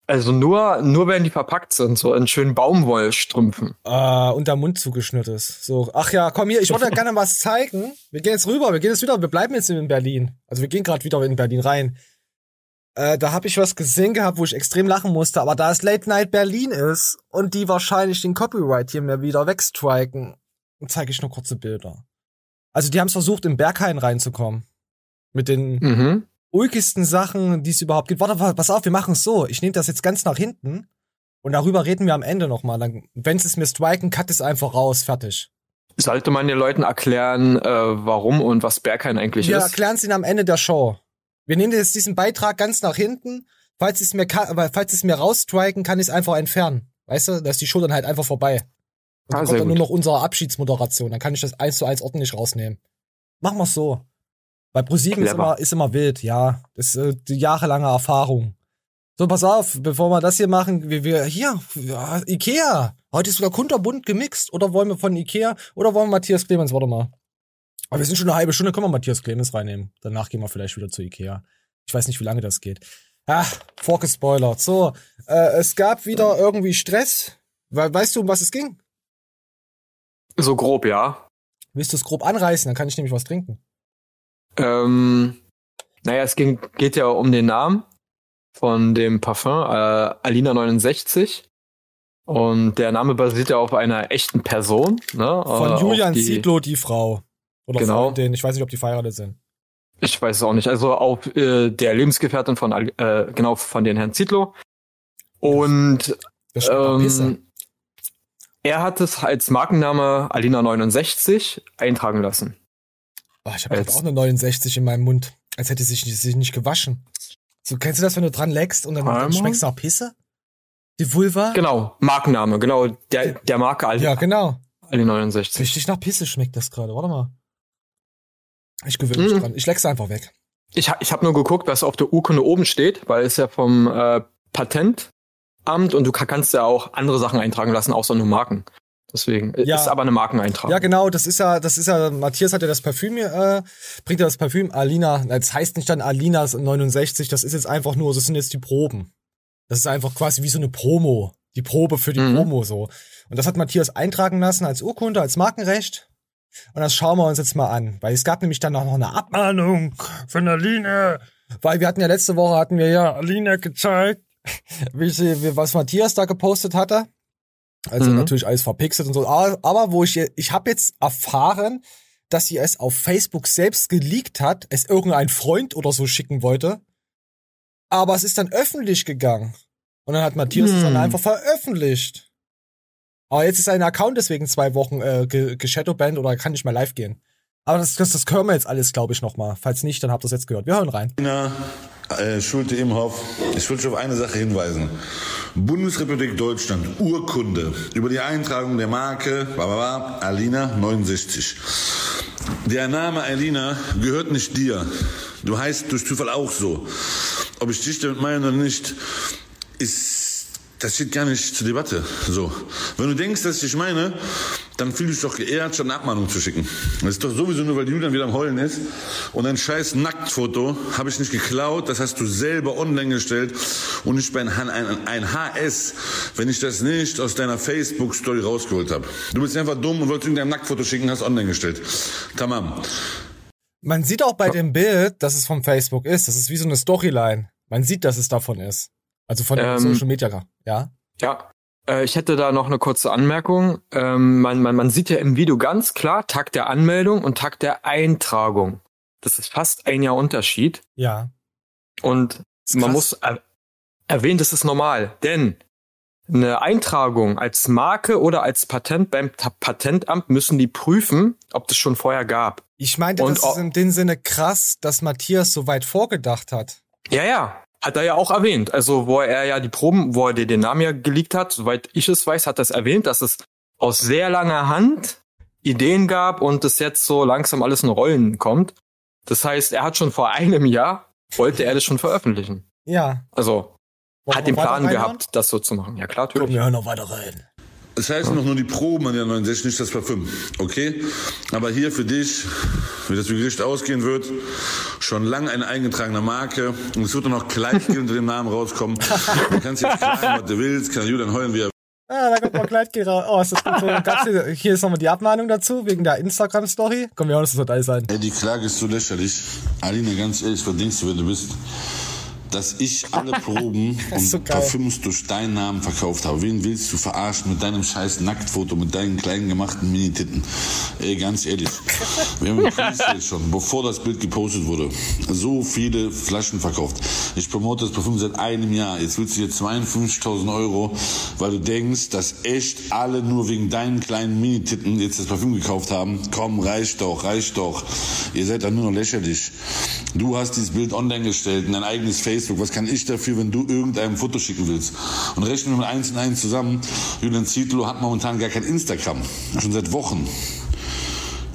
Also nur, nur wenn die verpackt sind, so in schönen Baumwollstrümpfen. Äh, und der Mund zugeschnitten ist. So, ach ja, komm hier, ich wollte gerne was zeigen. Wir gehen jetzt rüber, wir gehen jetzt wieder, wir bleiben jetzt in Berlin. Also wir gehen gerade wieder in Berlin rein. Äh, da habe ich was gesehen gehabt, wo ich extrem lachen musste, aber da es Late Night Berlin ist und die wahrscheinlich den Copyright hier mir wieder wegstriken, zeige ich nur kurze Bilder. Also die haben es versucht, im Berghain reinzukommen. Mit den Mhm. Ulkigsten Sachen, die es überhaupt gibt. Warte, pass auf, wir machen es so. Ich nehme das jetzt ganz nach hinten und darüber reden wir am Ende nochmal. Wenn sie es mir striken, cut es einfach raus, fertig. Sollte man den Leuten erklären, äh, warum und was Berghain eigentlich Wir ist? erklären es ihnen am Ende der Show. Wir nehmen jetzt diesen Beitrag ganz nach hinten. Falls es mir, falls es mir rausstriken, kann ich es einfach entfernen. Weißt du, da ist die Show dann halt einfach vorbei. Und Ah, dann kommt dann nur noch unsere Abschiedsmoderation. Dann kann ich das eins zu eins ordentlich rausnehmen. Machen wir's so. Bei ProSieben ist immer, ist immer wild, ja. Das ist äh, die jahrelange Erfahrung. So, pass auf, bevor wir das hier machen, wir, wir hier, ja, Ikea. Heute ist wieder kunterbunt gemixt. Oder wollen wir von Ikea, oder wollen wir Matthias Clemens, warte mal. Aber wir sind schon eine halbe Stunde, können wir Matthias Clemens reinnehmen. Danach gehen wir vielleicht wieder zu Ikea. Ich weiß nicht, wie lange das geht. Ah, vorgespoilert. So, äh, es gab wieder irgendwie Stress. We weißt du, um was es ging? So grob, ja. Willst du es grob anreißen? Dann kann ich nämlich was trinken. Ähm, naja, es ging, geht ja um den Namen von dem Parfum, äh, Alina 69. Und der Name basiert ja auf einer echten Person, ne? Von äh, Julian die- Zietlow, die Frau. Oder Genau. Freundin. Ich weiß nicht, ob die verheiratet sind. Ich weiß es auch nicht. Also auf äh, der Lebensgefährtin von äh, genau von den Herrn Zietlow. Und ähm, er hat es als Markenname Alina 69 eintragen lassen. Oh, ich habe Als- auch eine 69 in meinem Mund. Als hätte sie sich, sich nicht gewaschen. So, kennst du das, wenn du dran leckst und dann, dann schmeckst du nach Pisse? Die Vulva? Genau, Markenname, genau, der, der Marke Ali, Ja, genau. Ali 69. Richtig nach Pisse schmeckt das gerade. Warte mal. Ich gewöhne mich Mhm. dran. Ich leck's einfach weg. Ich, ich habe nur geguckt, was auf der Urkunde oben steht, weil es ja vom äh, Patentamt und du ka- kannst ja auch andere Sachen eintragen lassen, außer nur Marken. Deswegen äh, Ja. ist aber eine Markeneintragung. Ja, genau, das ist ja, das ist ja, Matthias hat ja das Parfüm, äh, bringt ja das Parfüm Alina, das heißt nicht dann Alinas 69, das ist jetzt einfach nur, das sind jetzt die Proben. Das ist einfach quasi wie so eine Promo. Die Probe für die Mhm. Promo so. Und das hat Matthias eintragen lassen als Urkunde, als Markenrecht. Und das schauen wir uns jetzt mal an. Weil es gab nämlich dann auch noch eine Abmahnung von Aline. Weil wir hatten ja letzte Woche, hatten wir ja Aline gezeigt, wie sie, wie, was Matthias da gepostet hatte. Also Mhm. natürlich alles verpixelt und so. Aber, wo ich, ich habe jetzt erfahren, dass sie es auf Facebook selbst geleakt hat, es irgendein Freund oder so schicken wollte. Aber es ist dann öffentlich gegangen. Und dann hat Matthias es dann Hm. einfach veröffentlicht. Aber jetzt ist sein Account deswegen zwei Wochen äh, ge geshadowbanned oder kann nicht mehr live gehen. Aber das, das, das hören wir jetzt alles, glaube ich, noch mal. Falls nicht, dann habt ihr es jetzt gehört. Wir hören rein. Alina äh, Schulte Imhoff, ich will dich auf eine Sache hinweisen. Bundesrepublik Deutschland, Urkunde über die Eintragung der Marke bla, Alina 69. Der Name Alina gehört nicht dir. Du heißt durch Zufall auch so. Ob ich dich damit meine oder nicht, ist, das steht gar nicht zur Debatte. So. Wenn du denkst, dass ich meine, dann fühl dich doch geehrt, schon eine Abmahnung zu schicken. Das ist doch sowieso nur, weil Julian wieder am Heulen ist. Und ein scheiß Nacktfoto habe ich nicht geklaut, das hast du selber online gestellt. Und ich bin ein, ein, ein HS, wenn ich das nicht aus deiner Facebook-Story rausgeholt habe. Du bist einfach dumm und wolltest irgendein Nacktfoto schicken, hast online gestellt. Tamam. Man sieht auch bei dem Bild, dass es vom Facebook ist. Das ist wie so eine Storyline. Man sieht, dass es davon ist. Also von Ähm, Social Media, ja. Ja, äh, ich hätte da noch eine kurze Anmerkung. Ähm, man, man, man sieht ja im Video ganz klar Tag der Anmeldung und Tag der Eintragung. Das ist fast ein Jahr Unterschied. Ja. Und man muss er erwähnen, das ist normal, denn eine Eintragung als Marke oder als Patent beim Ta Patentamt müssen die prüfen, ob das schon vorher gab. Ich meinte, Und das ist in dem Sinne krass, dass Matthias so weit vorgedacht hat. Ja, ja. Hat er ja auch erwähnt. Also, wo er ja die Proben, wo er dir den Namen ja geleakt hat, soweit ich es weiß, hat er es erwähnt, dass es aus sehr langer Hand Ideen gab und es jetzt so langsam alles in Rollen kommt. Das heißt, er hat schon vor einem Jahr, wollte er das schon veröffentlichen. Ja. Also, Wollen hat den Plan gehabt, das so zu machen. Ja, klar, natürlich. Wir hören noch weiter rein. Es heißt noch nur die Proben an der 69, nicht das Parfüm. Okay? Aber hier für dich, wie das Gericht ausgehen wird, schon lang eine eingetragene Marke. Und es wird dann noch gleich unter dem Namen rauskommen. Du kannst jetzt klagen, was du willst, kann Julian heulen, wie er Ah, da kommt mal Kleidgel raus. Oh, ist das gut so. Hier, hier ist nochmal die Abmahnung dazu, wegen der Instagram-Story. Komm, wir hören uns das wird alles sein. Ey, die Klage ist so lächerlich. Aline, ganz ehrlich, denkst du, wer du bist? Dass ich alle Proben und so. Parfüms durch deinen Namen verkauft habe. Wen willst du verarschen mit deinem scheiß Nacktfoto, mit deinen kleinen gemachten Minititten? Ey, ganz ehrlich. Wir haben im Presale schon, bevor das Bild gepostet wurde, so viele Flaschen verkauft. Ich promote das Parfüm seit einem Jahr. Jetzt willst du dir 52.000 Euro, weil du denkst, dass echt alle nur wegen deinen kleinen Minititten jetzt das Parfüm gekauft haben. Komm, reicht doch, reicht doch. Ihr seid dann nur noch lächerlich. Du hast dieses Bild online gestellt in dein eigenes Facebook. Was kann ich dafür, wenn du irgendeinem Foto schicken willst? Und rechnen wir mit eins und eins zusammen. Julian Zietlow hat momentan gar kein Instagram. Schon seit Wochen.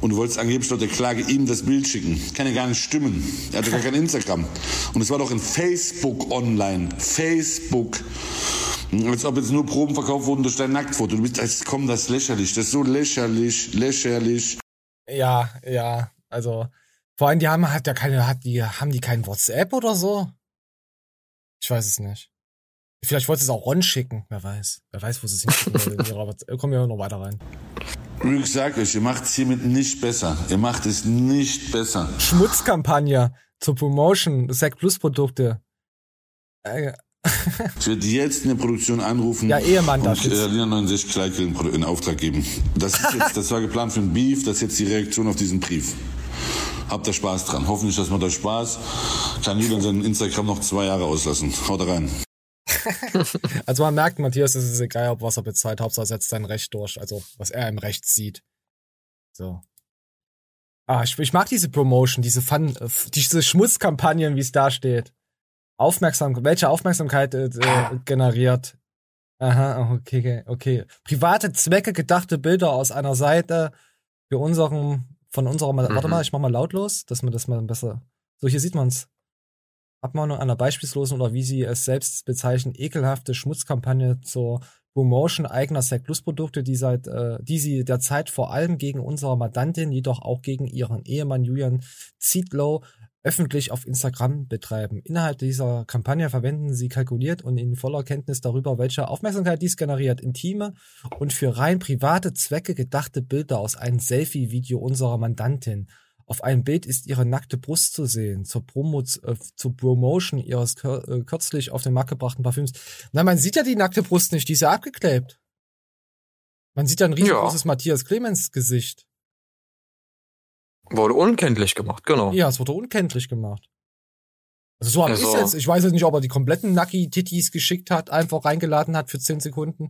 Und du wolltest angeblich laut der Klage ihm das Bild schicken. Kann ja gar nicht stimmen. Er hatte gar kein Instagram. Und es war doch in Facebook online. Facebook. Als ob jetzt nur Proben verkauft wurden durch dein Nacktfoto. Du bist, als komm, das lächerlich. Das ist so lächerlich, lächerlich. Ja, ja, also. Vor allem, die haben, hat ja keine, hat die, haben die kein WhatsApp oder so? Ich weiß es nicht. Vielleicht wollte es auch Ron schicken, wer weiß. Wer weiß, wo sie es hinschicken wollte. Kommen wir noch weiter rein. Wie gesagt euch, ihr macht es hiermit nicht besser. Ihr macht es nicht besser. Schmutzkampagne zur Promotion, Sec Plus Produkte. Äh, Ich werde jetzt in der Produktion anrufen Ja, Ehemann und äh, Lina 69 Kleidgel in, Produ- in Auftrag geben. Das, ist jetzt, das war geplant für ein Beef, das ist jetzt die Reaktion auf diesen Brief. Habt da Spaß dran. Hoffentlich, dass macht euch Spaß. Kann Julian seinen Instagram noch zwei Jahre auslassen. Haut rein. also man merkt, Matthias, es ist egal, ob was er bezahlt, Hauptsache er setzt sein Recht durch, also was er im Recht sieht. So. Ah, ich, ich mag diese Promotion, diese Fun, äh, diese Schmutzkampagnen, wie es da steht. Aufmerksamkeit, welche Aufmerksamkeit äh, äh, generiert. Aha, okay, okay. Private Zwecke gedachte Bilder aus einer Seite für unseren von unserer, mhm. warte mal, ich mach mal lautlos, dass man das mal besser. So, hier sieht man's. Abmahnung einer beispielslosen oder wie sie es selbst bezeichnen, ekelhafte Schmutzkampagne zur Promotion eigener Sec Plus Produkte, die seit, äh, die sie derzeit vor allem gegen unsere Mandantin, jedoch auch gegen ihren Ehemann Julian Zietlow öffentlich auf Instagram betreiben. Innerhalb dieser Kampagne verwenden sie kalkuliert und in voller Kenntnis darüber, welche Aufmerksamkeit dies generiert, intime und für rein private Zwecke gedachte Bilder aus einem Selfie-Video unserer Mandantin auf einem Bild ist ihre nackte Brust zu sehen, zur, Promo äh, zur Promotion ihres äh, kürzlich auf den Markt gebrachten Parfüms. Na, man sieht ja die nackte Brust nicht, die ist ja abgeklebt. Man sieht ja ein riesengroßes ja. Matthias Clemens Gesicht. Wurde unkenntlich gemacht, genau. Ja, es wurde unkenntlich gemacht. Also so habe also, ich jetzt. Ich weiß jetzt nicht, ob er die kompletten Nucky-Titties geschickt hat, einfach reingeladen hat für 10 Sekunden.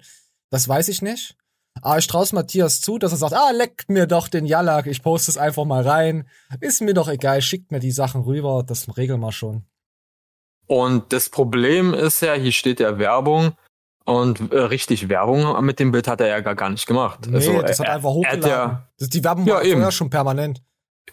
Das weiß ich nicht. Aber ich traue Matthias zu, dass er sagt, ah, leckt mir doch den Jalak, ich poste es einfach mal rein. Ist mir doch egal, schickt mir die Sachen rüber, das regeln wir schon. Und das Problem ist ja, hier steht ja Werbung und äh, richtig Werbung mit dem Bild hat er ja gar, gar nicht gemacht. Nee, also, das hat er einfach hochgeladen. Ja, das, die Werbung ja, war eben. vorher schon permanent.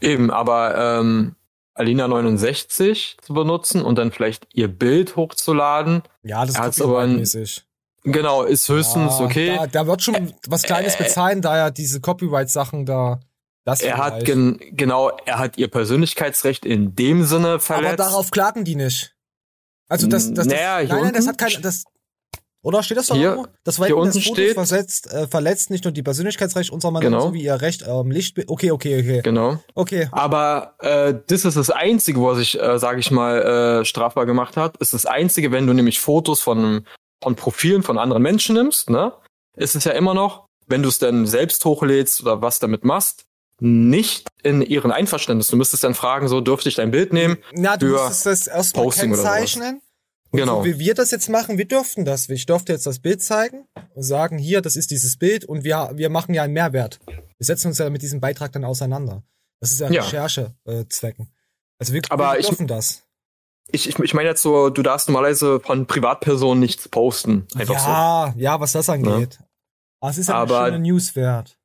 Eben, aber ähm, Alina 69 zu benutzen und dann vielleicht ihr Bild hochzuladen. Ja, das ist aber mäßig. Genau, ist höchstens ja, okay. Da, da, wird schon was Kleines äh, bezahlen, da ja diese Copyright-Sachen da. Das er hat gen genau, er hat ihr Persönlichkeitsrecht in dem Sinne verletzt. Aber darauf klagen die nicht. Also das, das, das naja, nein, nein, das hat kein, das, oder steht das doch hier, irgendwo? Das des Fotos steht, versetzt, äh, verletzt nicht nur die Persönlichkeitsrecht unserer Mann genau. sowie ihr Recht ähm, Licht. Okay, okay, okay. Genau. Okay. Aber äh, das ist das Einzige, was ich, äh, sage ich mal, äh, strafbar gemacht hat. Ist das Einzige, wenn du nämlich Fotos von von Profilen von anderen Menschen nimmst, ne, ist es ja immer noch, wenn du es dann selbst hochlädst oder was damit machst, nicht in ihren Einverständnis. Du müsstest dann fragen, so dürfte ich dein Bild nehmen? Na, du müsstest das erstmal Posting kennzeichnen. Genau. So wie wir das jetzt machen, wir dürften das. Ich dürfte jetzt das Bild zeigen und sagen, hier, das ist dieses Bild und wir, wir machen ja einen Mehrwert. Wir setzen uns ja mit diesem Beitrag dann auseinander. Das ist ja, ja. Recherchezwecken. Äh, also wir, Aber wir dürfen ich, das ich, ich, ich meine jetzt so, du darfst normalerweise von Privatpersonen nichts posten. Einfach ja, so. ja, was das angeht. Ja. Aber es ist ja aber, eine News wert.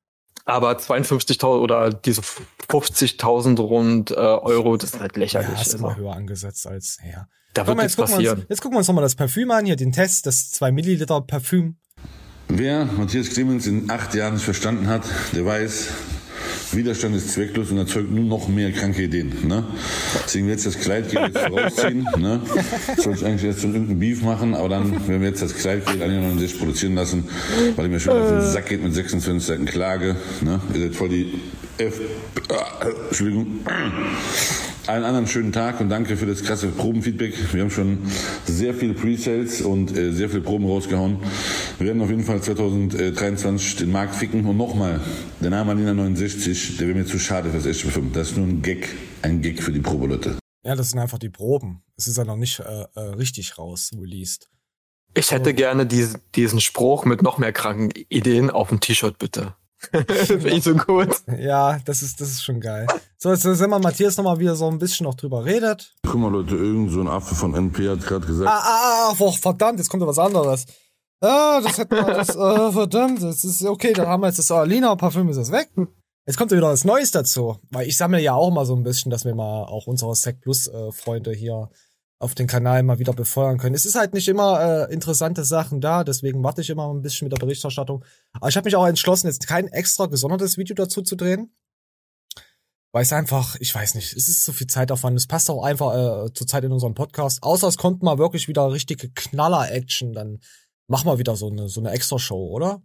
Aber 52.000 oder diese 50.000 rund äh, Euro, das ist halt lächerlich. Ja, ist immer also. höher angesetzt als, ja. Da wird nichts passieren. Uns, jetzt gucken wir uns nochmal das Parfüm an, hier den Test, das 2 Milliliter Parfüm. Wer Matthias Clemens in acht Jahren nicht verstanden hat, der weiß, Widerstand ist zwecklos und erzeugt nur noch mehr kranke Ideen. Ne? Deswegen wir jetzt das Kleidgel jetzt rausziehen. Ne? Soll ich eigentlich jetzt so irgendeinen Beef machen, aber dann, wenn wir jetzt das an den sich produzieren lassen, weil ich mir schon auf den Sack geht mit 26 Seiten Klage. Ne? Ihr seid voll die F. Äh, Entschuldigung. Einen anderen schönen Tag und danke für das krasse Probenfeedback. Wir haben schon sehr viele Presales und äh, sehr viele Proben rausgehauen. Wir werden auf jeden Fall 2023 den Markt ficken und nochmal, der Name Alina 69, der wäre mir zu schade fürs echte Film. Das ist nur ein Gag, ein Gag für die Probeleute. Ja, das sind einfach die Proben. Es ist ja noch nicht äh, äh, richtig raus released. Ich hätte gerne diese, diesen Spruch mit noch mehr kranken Ideen auf dem T-Shirt, bitte. Finde ich so gut. Ja, das ist, das ist schon geil. So, jetzt sind wir Matthias nochmal wieder so ein bisschen noch drüber redet. Guck mal, Leute, irgend so ein Affe von NP hat gerade gesagt. Ah, ah, ah, oh, verdammt, jetzt kommt ja was anderes. Ah, das hat man, das, äh, verdammt, das ist okay, dann haben wir jetzt das Alina Parfüm ist das weg. Jetzt kommt ja wieder was Neues dazu, weil ich sammle ja auch mal so ein bisschen, dass wir mal auch unsere Sec Plus äh, Freunde hier auf den Kanal mal wieder befeuern können. Es ist halt nicht immer äh, interessante Sachen da, deswegen warte ich immer ein bisschen mit der Berichterstattung. Aber ich habe mich auch entschlossen, jetzt kein extra gesondertes Video dazu zu drehen. Weil es einfach, ich weiß nicht, es ist so viel Zeitaufwand. Es passt auch einfach äh, zur Zeit in unserem Podcast. Außer es kommt mal wirklich wieder richtige Knaller-Action, dann machen wir wieder so eine, so eine Extra-Show, oder?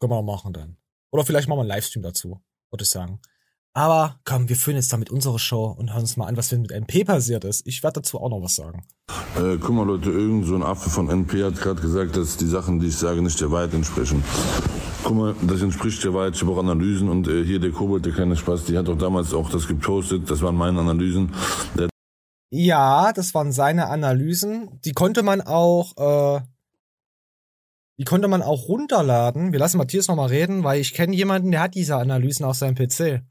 Können wir machen dann. Oder vielleicht machen wir einen Livestream dazu, würde ich sagen. Aber komm, wir führen jetzt damit unsere Show und hören uns mal an, was mit NP passiert ist. Ich werde dazu auch noch was sagen. Äh, guck mal, Leute, irgend so ein Affe von NP hat gerade gesagt, dass die Sachen, die ich sage, nicht der Wahrheit entsprechen. Guck mal, das entspricht der Wahrheit. Ich habe auch Analysen und äh, hier der Kobold, der keine Spaß, die hat auch damals auch das gepostet. Das waren meine Analysen. Der ja, das waren seine Analysen. Die konnte man auch, äh, die konnte man auch runterladen. Wir lassen Matthias noch mal reden, weil ich kenne jemanden, der hat diese Analysen auf seinem PC.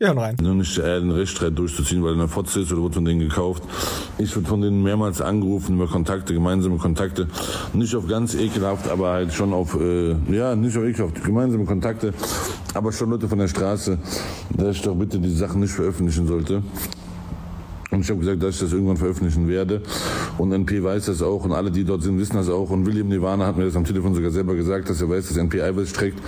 Wir hören rein. Nur nicht äh, den Rechtsstreit durchzuziehen, weil er eine Fotze ist oder wird von denen gekauft. Ich wurde von denen mehrmals angerufen über Kontakte, gemeinsame Kontakte. Nicht auf ganz ekelhaft, aber halt schon auf, äh, ja, nicht auf ekelhaft, gemeinsame Kontakte. aber schon Leute von der Straße, dass ich doch bitte die Sachen nicht veröffentlichen sollte. Und ich habe gesagt, dass ich das irgendwann veröffentlichen werde. Und NP weiß das auch und alle, die dort sind, wissen das auch. Und William Nirvana hat mir das am Telefon sogar selber gesagt, dass er weiß, dass NP Eiweiß trägt.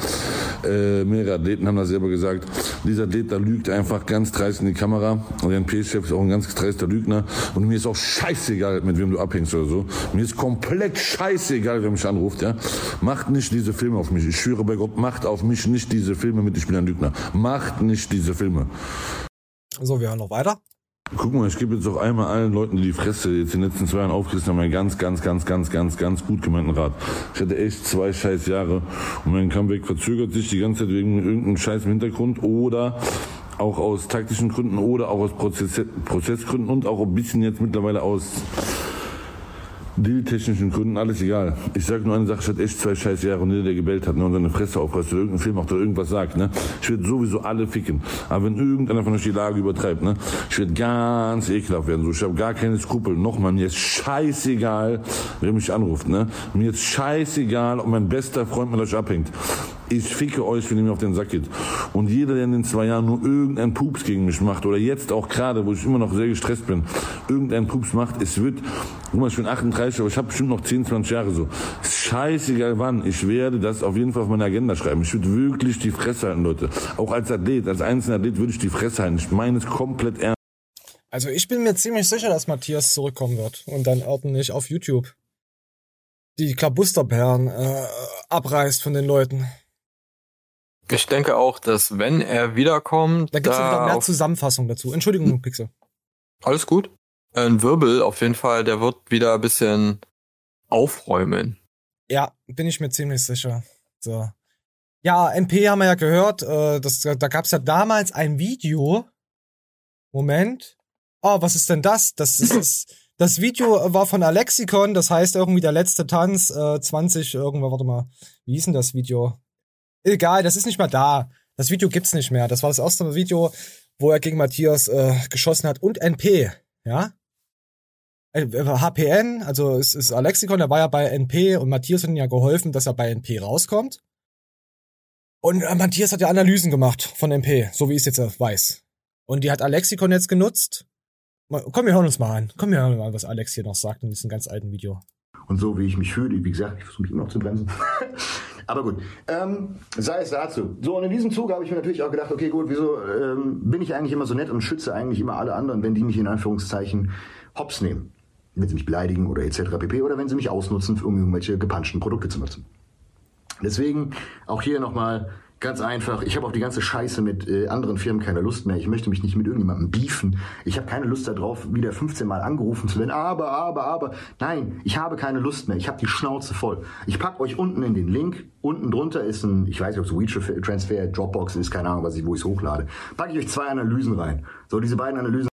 Äh, mehrere Athleten haben das selber gesagt. Dieser Athlet, da lügt einfach ganz dreist in die Kamera. Und der NP-Chef ist auch ein ganz dreister Lügner. Und mir ist auch scheißegal, mit wem du abhängst oder so. Mir ist komplett scheißegal, wer mich anruft. Ja? Macht nicht diese Filme auf mich. Ich schwöre bei Gott, macht auf mich nicht diese Filme mit, ich bin ein Lügner. Macht nicht diese Filme. So, wir hören noch weiter. Guck mal, ich gebe jetzt auch einmal allen Leuten, die die Fresse jetzt in den letzten zwei Jahren aufgerissen haben, einen ganz, ganz, ganz, ganz, ganz, ganz gut gemeinten Rat. Ich hatte echt zwei scheiß Jahre und mein Comeback verzögert sich die ganze Zeit wegen irgendeinem Scheiß Hintergrund oder auch aus taktischen Gründen oder auch aus Prozess, Prozessgründen und auch ein bisschen jetzt mittlerweile aus dealtechnischen Gründen, alles egal. Ich sag nur eine Sache, ich hatte echt zwei scheiß Jahre und jeder, der gebellt hat ne, und seine Fresse aufreißt oder irgendeinen Film macht oder irgendwas sagt, ne, ich werde sowieso alle ficken. Aber wenn irgendeiner von euch die Lage übertreibt, ne, ich werde ganz ekelhaft werden. So, ich habe gar keine Skrupel. Nochmal, mir ist scheißegal, wer mich anruft, ne. Mir ist scheißegal, ob mein bester Freund mit euch abhängt. Ich ficke euch, wenn ihr mir auf den Sack geht. Und jeder, der in den zwei Jahren nur irgendeinen Pups gegen mich macht, oder jetzt auch gerade, wo ich immer noch sehr gestresst bin, irgendeinen Pups macht, es wird, guck mal, ich bin 38, aber ich habe bestimmt noch 10, 20 Jahre so. Scheißegal wann. Ich werde das auf jeden Fall auf meine Agenda schreiben. Ich würde wirklich die Fresse halten, Leute. Auch als Athlet, als einzelner Athlet würde ich die Fresse halten. Ich meine es komplett ernst. Also ich bin mir ziemlich sicher, dass Matthias zurückkommen wird und dann ordentlich auf YouTube die Klabusterperlen äh, abreißt von den Leuten. Ich denke auch, dass wenn er wiederkommt, Da gibt's da ja wieder mehr Zusammenfassung dazu. Entschuldigung, Pixel. alles gut. Ein Wirbel auf jeden Fall, der wird wieder ein bisschen aufräumen. Ja, bin ich mir ziemlich sicher. So. Ja, MP haben wir ja gehört. Äh, das, da gab's ja damals ein Video. Moment. Oh, was ist denn das? Das ist das, das Video war von Alexikon, das heißt irgendwie der letzte Tanz äh, 20 irgendwann, warte mal. Wie hieß denn das Video? Egal, das ist nicht mehr da. Das Video gibt's nicht mehr. Das war das erste Video, wo er gegen Matthias äh, geschossen hat und NP, ja? Äh, HPN, also es ist Alexikon, der war ja bei NP und Matthias hat ihm ja geholfen, dass er bei NP rauskommt. Und äh, Matthias hat ja Analysen gemacht von NP, so wie ich es jetzt äh, weiß. Und die hat Alexikon jetzt genutzt. Mal- Komm, wir hören uns mal an. Komm, wir hören mal, was Alex hier noch sagt in diesem ganz alten Video. Und so wie ich mich fühle, wie gesagt, ich versuche mich immer noch zu bremsen. Aber gut, ähm, sei es dazu. So, und in diesem Zug habe ich mir natürlich auch gedacht, okay, gut, wieso ähm, bin ich eigentlich immer so nett und schütze eigentlich immer alle anderen, wenn die mich in Anführungszeichen hops nehmen. Wenn sie mich beleidigen oder etc. pp. Oder wenn sie mich ausnutzen, um irgendwelche gepanschten Produkte zu nutzen. Deswegen auch hier nochmal ganz einfach, ich habe auf die ganze Scheiße mit äh, anderen Firmen keine Lust mehr. Ich möchte mich nicht mit irgendjemandem beefen. Ich habe keine Lust darauf, wieder 15 Mal angerufen zu werden. Aber, aber, aber. Nein, ich habe keine Lust mehr. Ich habe die Schnauze voll. Ich pack euch unten in den Link. Unten drunter ist ein, ich weiß nicht, ob es WeTransfer, Dropbox ist, keine Ahnung, was ich, wo ich es hochlade. Packe ich euch zwei Analysen rein. So, diese beiden Analysen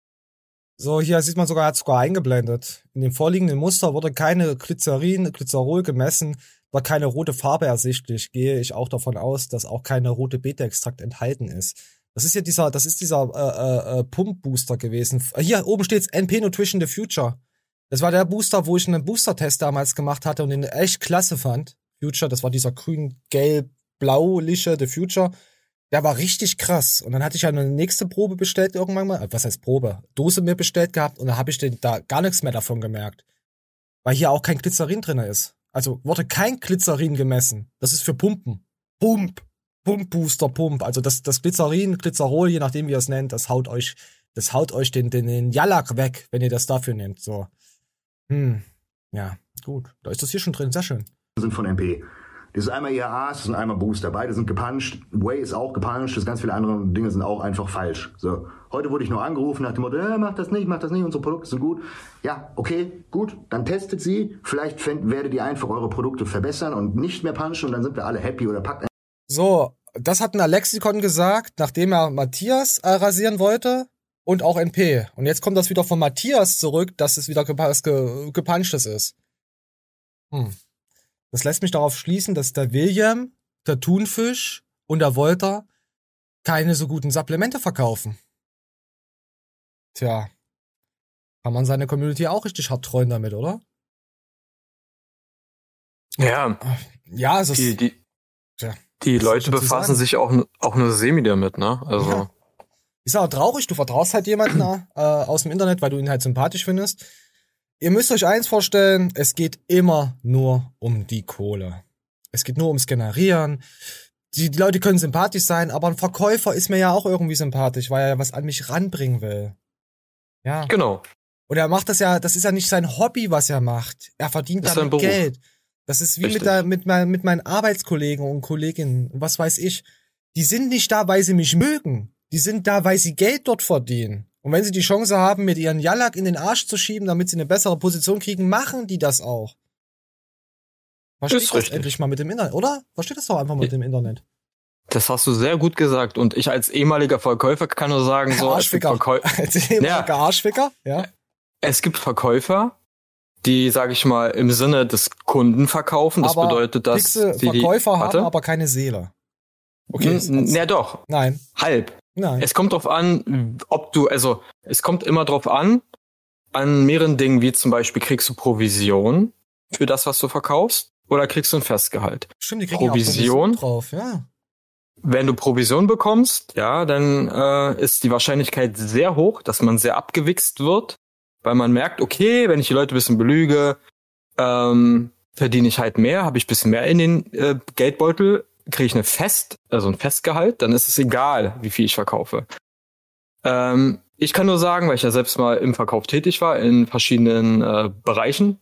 So, hier sieht man sogar, er hat sogar eingeblendet. In dem vorliegenden Muster wurde keine Glycerin, Glycerol gemessen, war keine rote Farbe ersichtlich. Gehe ich auch davon aus, dass auch keine rote Beta-Extrakt enthalten ist. Das ist ja dieser, das ist dieser äh, äh, äh, Pump-Booster gewesen. Hier oben steht's NP Nutrition the Future. Das war der Booster, wo ich einen Booster-Test damals gemacht hatte und den echt klasse fand. Future, das war dieser grün-gelb-blauliche The Future. Der war richtig krass. Und dann hatte ich ja eine nächste Probe bestellt irgendwann mal. Was heißt Probe? Dose mir bestellt gehabt und da habe ich den, da gar nichts mehr davon gemerkt. Weil hier auch kein Glycerin drin ist. Also wurde kein Glycerin gemessen. Das ist für Pumpen. Pump. Pump Booster Pump. Also das, das Glycerin, Glycerol, je nachdem wie ihr es nennt, das haut euch, das haut euch den, den, den Jalak weg, wenn ihr das dafür nehmt. So. Hm. Ja, gut. Da ist das hier schon drin. Sehr schön. sind von MP. Das ist einmal IAA, das ist einmal Booster. Beide sind gepuncht. Way ist auch gepuncht. Das ganz viele andere Dinge sind auch einfach falsch. So. Heute wurde ich noch angerufen nach dem Motto, äh, mach das nicht, mach das nicht, unsere Produkte sind gut. Ja, okay, gut, dann testet sie. Vielleicht fänd- werdet ihr einfach eure Produkte verbessern und nicht mehr punchen und dann sind wir alle happy oder packt So, das hat ein Alexikon gesagt, nachdem er Matthias äh, rasieren wollte und auch NP. Und jetzt kommt das wieder von Matthias zurück, dass es wieder gepunchtes ist. Hm. Das lässt mich darauf schließen, dass der William, der Thunfisch und der Wolter keine so guten Supplemente verkaufen. Tja. Kann man seine Community auch richtig hart treuen damit, oder? Ja. Ja, es ist. Die, die, Tja. Die Leute befassen sich auch, auch nur semi damit, ne? Also. Ja. Ist auch traurig, du vertraust halt jemanden äh, aus dem Internet, weil du ihn halt sympathisch findest. Ihr müsst euch eins vorstellen, es geht immer nur um die Kohle. Es geht nur ums Generieren. Die, die Leute können sympathisch sein, aber ein Verkäufer ist mir ja auch irgendwie sympathisch, weil er ja was an mich ranbringen will. Ja. Genau. Und er macht das ja, das ist ja nicht sein Hobby, was er macht. Er verdient Das damit. Geld. Das ist wie Richtig. mit, der, mit, mein, mit meinen Arbeitskollegen und Kolleginnen was weiß ich. Die sind nicht da, weil sie mich mögen. Die sind da, weil sie Geld dort verdienen. Und wenn sie die Chance haben, mit ihren Jallak in den Arsch zu schieben, damit sie eine bessere Position kriegen, machen die das auch. Versteht Ist das richtig. endlich mal mit dem Internet, oder? Versteht das doch einfach mal mit dem Internet. Das hast du sehr gut gesagt. Und ich als ehemaliger Verkäufer kann nur sagen, so, Arschficker. Verkäu Als ehemaliger Arschficker, ja. es gibt Verkäufer, die, sag ich mal, im Sinne des Kunden verkaufen. Das aber bedeutet, dass fixe die, Verkäufer haben aber keine Seele. Okay. N- Ja, doch. Nein. Halb. Nein. Es kommt drauf an, ob du, also, es kommt immer drauf an, an mehreren Dingen, wie zum Beispiel kriegst du Provision für das, was du verkaufst, oder kriegst du ein Festgehalt. Stimmt, die kriegen Provision. Auch drauf, ja. Wenn du Provision bekommst, ja, dann äh, ist die Wahrscheinlichkeit sehr hoch, dass man sehr abgewichst wird, weil man merkt, okay, wenn ich die Leute ein bisschen belüge, ähm, verdiene ich halt mehr, habe ich ein bisschen mehr in den äh, Geldbeutel, kriege ich eine Fest, also ein Festgehalt, dann ist es egal, wie viel ich verkaufe. Ähm, ich kann nur sagen, weil ich ja selbst mal im Verkauf tätig war, in verschiedenen äh, Bereichen.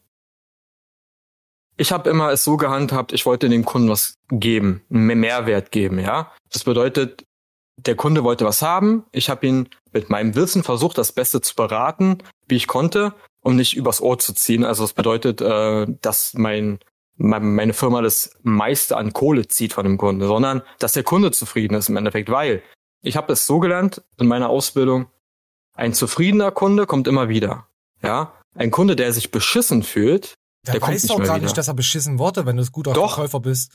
Ich habe immer es so gehandhabt, ich wollte dem Kunden was geben, einen Mehrwert geben, ja. Das bedeutet, der Kunde wollte was haben, ich habe ihn mit meinem Wissen versucht, das Beste zu beraten, wie ich konnte, um nicht übers Ohr zu ziehen. Also das bedeutet, äh, dass mein, mein meine Firma das meiste an Kohle zieht von dem Kunden, sondern dass der Kunde zufrieden ist im Endeffekt, weil ich habe es so gelernt in meiner Ausbildung, ein zufriedener Kunde kommt immer wieder. Ja, ein Kunde, der sich beschissen fühlt, Der, der weiß doch gar wieder. nicht, dass er beschissen wurde, wenn du ein guter Doch. Verkäufer bist.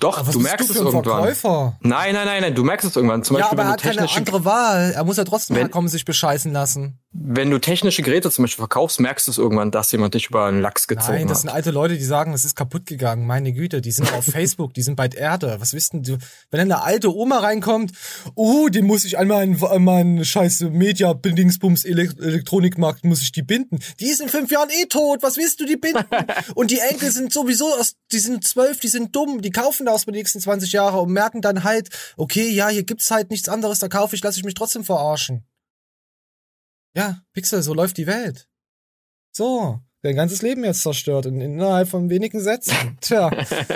Doch, du merkst du es irgendwann. Verkäufer? Nein, nein, nein, nein, du merkst es irgendwann. Zum ja, Beispiel, aber er hat keine andere Wahl. Er muss ja trotzdem Wenn- herkommen, sich bescheißen lassen. wenn du technische Geräte zum Beispiel verkaufst, merkst du es irgendwann, dass jemand dich über einen Lachs gezogen Nein, das hat. sind alte Leute, die sagen, es ist kaputt gegangen. Meine Güte, die sind auf Facebook, die sind bei der Erde. Was wisst denn du? Wenn dann eine alte Oma reinkommt, oh, die muss ich an meinen, meinen scheiß Media-Bindingsbums Elekt Elektronikmarkt, muss ich die binden. Die ist in fünf Jahren eh tot. Was willst du die binden? und die Enkel sind sowieso, aus, die sind zwölf, die sind dumm. Die kaufen das für die nächsten 20 Jahre und merken dann halt, okay, ja, hier gibt's halt nichts anderes, da kaufe ich, lasse ich mich trotzdem verarschen. Ja, Pixel, so läuft die Welt. So, dein ganzes Leben jetzt zerstört in, innerhalb von wenigen Sätzen. Tja,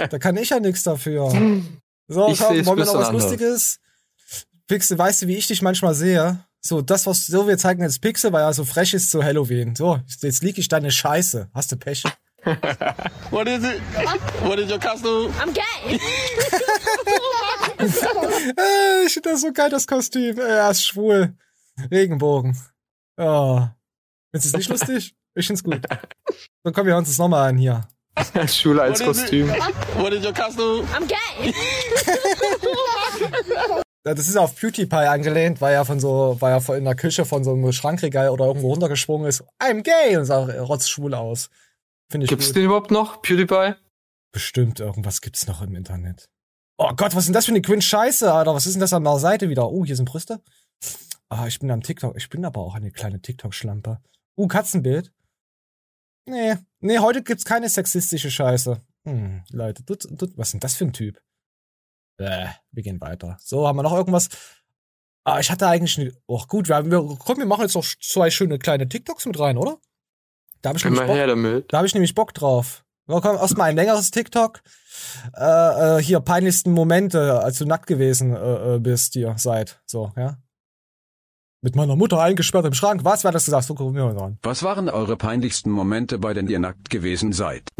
da kann ich ja nichts dafür. So, Ich komm, wollen wir noch was anders. Lustiges? Pixel, weißt du, wie ich dich manchmal sehe? So, das, was so wir zeigen jetzt Pixel, weil er so frech ist zu Halloween. So, jetzt lieg ich deine Scheiße. Hast du Pech? What is it? What is your costume? I'm gay. äh, ich finde das so geil, das Kostüm. Äh, Er ist schwul. Regenbogen. Oh. Findest du es nicht lustig? Ich find's gut. So, komm, wir uns das nochmal an hier. Schule als What is? Kostüm. What is your costume? I'm gay. Das ist auf PewDiePie angelehnt, weil er von so, weil er in der Küche von so einem Schrankregal oder irgendwo runtergesprungen ist. I'm gay und sah rotzschwul aus. Finde ich Gibt's gut. den überhaupt noch, PewDiePie? Bestimmt irgendwas gibt's noch im Internet. Oh Gott, was ist denn das für eine Quint-Scheiße, Alter? Was ist denn das an der Seite wieder? Oh, hier sind Brüste. Ah, ich bin am TikTok. Ich bin aber auch eine kleine TikTok-Schlampe. Uh, Katzenbild. Nee, nee, heute gibt's keine sexistische Scheiße. Hm, Leute, tut, tut, was ist denn das für ein Typ? Äh, wir gehen weiter. So, haben wir noch irgendwas? Ah, ich hatte eigentlich eine, oh gut, wir, haben, wir, komm, wir machen jetzt noch zwei schöne kleine TikToks mit rein, oder? Da habe ich, Komm nämlich mal her Bock- damit. da hab ich nämlich Bock drauf. So, komm, erstmal ein längeres TikTok. Äh, äh, hier, peinlichsten Momente, als du nackt gewesen äh, äh, bist, hier, seid. So, ja. Mit meiner Mutter eingesperrt im Schrank. Was war das gesagt? So gucken wir uns an. Was waren eure peinlichsten Momente, bei denen ihr nackt gewesen seid?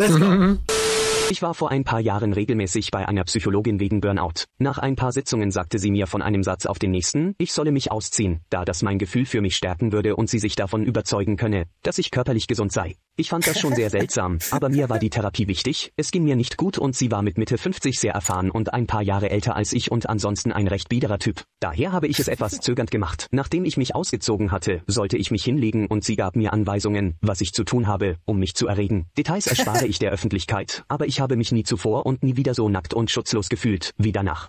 Ich war vor ein paar Jahren regelmäßig bei einer Psychologin wegen Burnout. Nach ein paar Sitzungen sagte sie mir von einem Satz auf den nächsten, ich solle mich ausziehen, da das mein Gefühl für mich stärken würde und sie sich davon überzeugen könne, dass ich körperlich gesund sei. Ich fand das schon sehr seltsam, aber mir war die Therapie wichtig, es ging mir nicht gut und sie war mit Mitte 50 sehr erfahren und ein paar Jahre älter als ich und ansonsten ein recht biederer Typ. Daher habe ich es etwas zögernd gemacht. Nachdem ich mich ausgezogen hatte, sollte ich mich hinlegen und sie gab mir Anweisungen, was ich zu tun habe, um mich zu erregen. Details erspare ich der Öffentlichkeit, aber ich Ich habe mich nie zuvor und nie wieder so nackt und schutzlos gefühlt wie danach.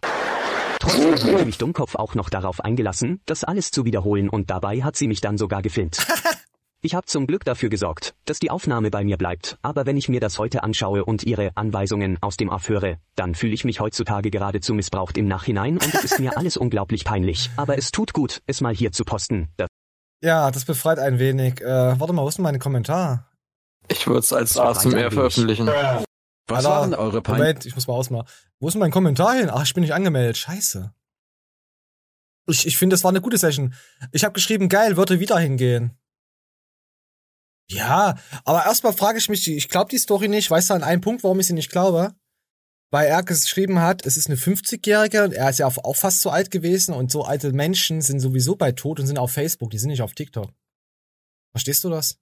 Trotzdem habe ich mich Dummkopf auch noch darauf eingelassen, das alles zu wiederholen und dabei hat sie mich dann sogar gefilmt. Ich habe zum Glück dafür gesorgt, dass die Aufnahme bei mir bleibt, aber wenn ich mir das heute anschaue und ihre Anweisungen aus dem Off höre, dann fühle ich mich heutzutage geradezu missbraucht im Nachhinein und es ist mir alles unglaublich peinlich. Aber es tut gut, es mal hier zu posten. Das Ja, das befreit ein wenig. Äh, warte mal, wo ist denn mein Kommentar? Ich würde es als ASMR veröffentlichen. Was Alter, waren eure Pein Moment, ich muss mal ausmachen. Wo ist mein Kommentar hin? Ach, ich bin nicht angemeldet. Scheiße. Ich, ich finde, das war eine gute Session. Ich habe geschrieben, geil, würde wieder hingehen. Ja, aber erstmal frage ich mich, ich glaube die Story nicht. Weißt du an einem Punkt, warum ich sie nicht glaube? Weil er geschrieben hat, es ist eine 50-Jährige und er ist ja auch fast so alt gewesen und so alte Menschen sind sowieso bei Tod und sind auf Facebook, die sind nicht auf TikTok. Verstehst du das?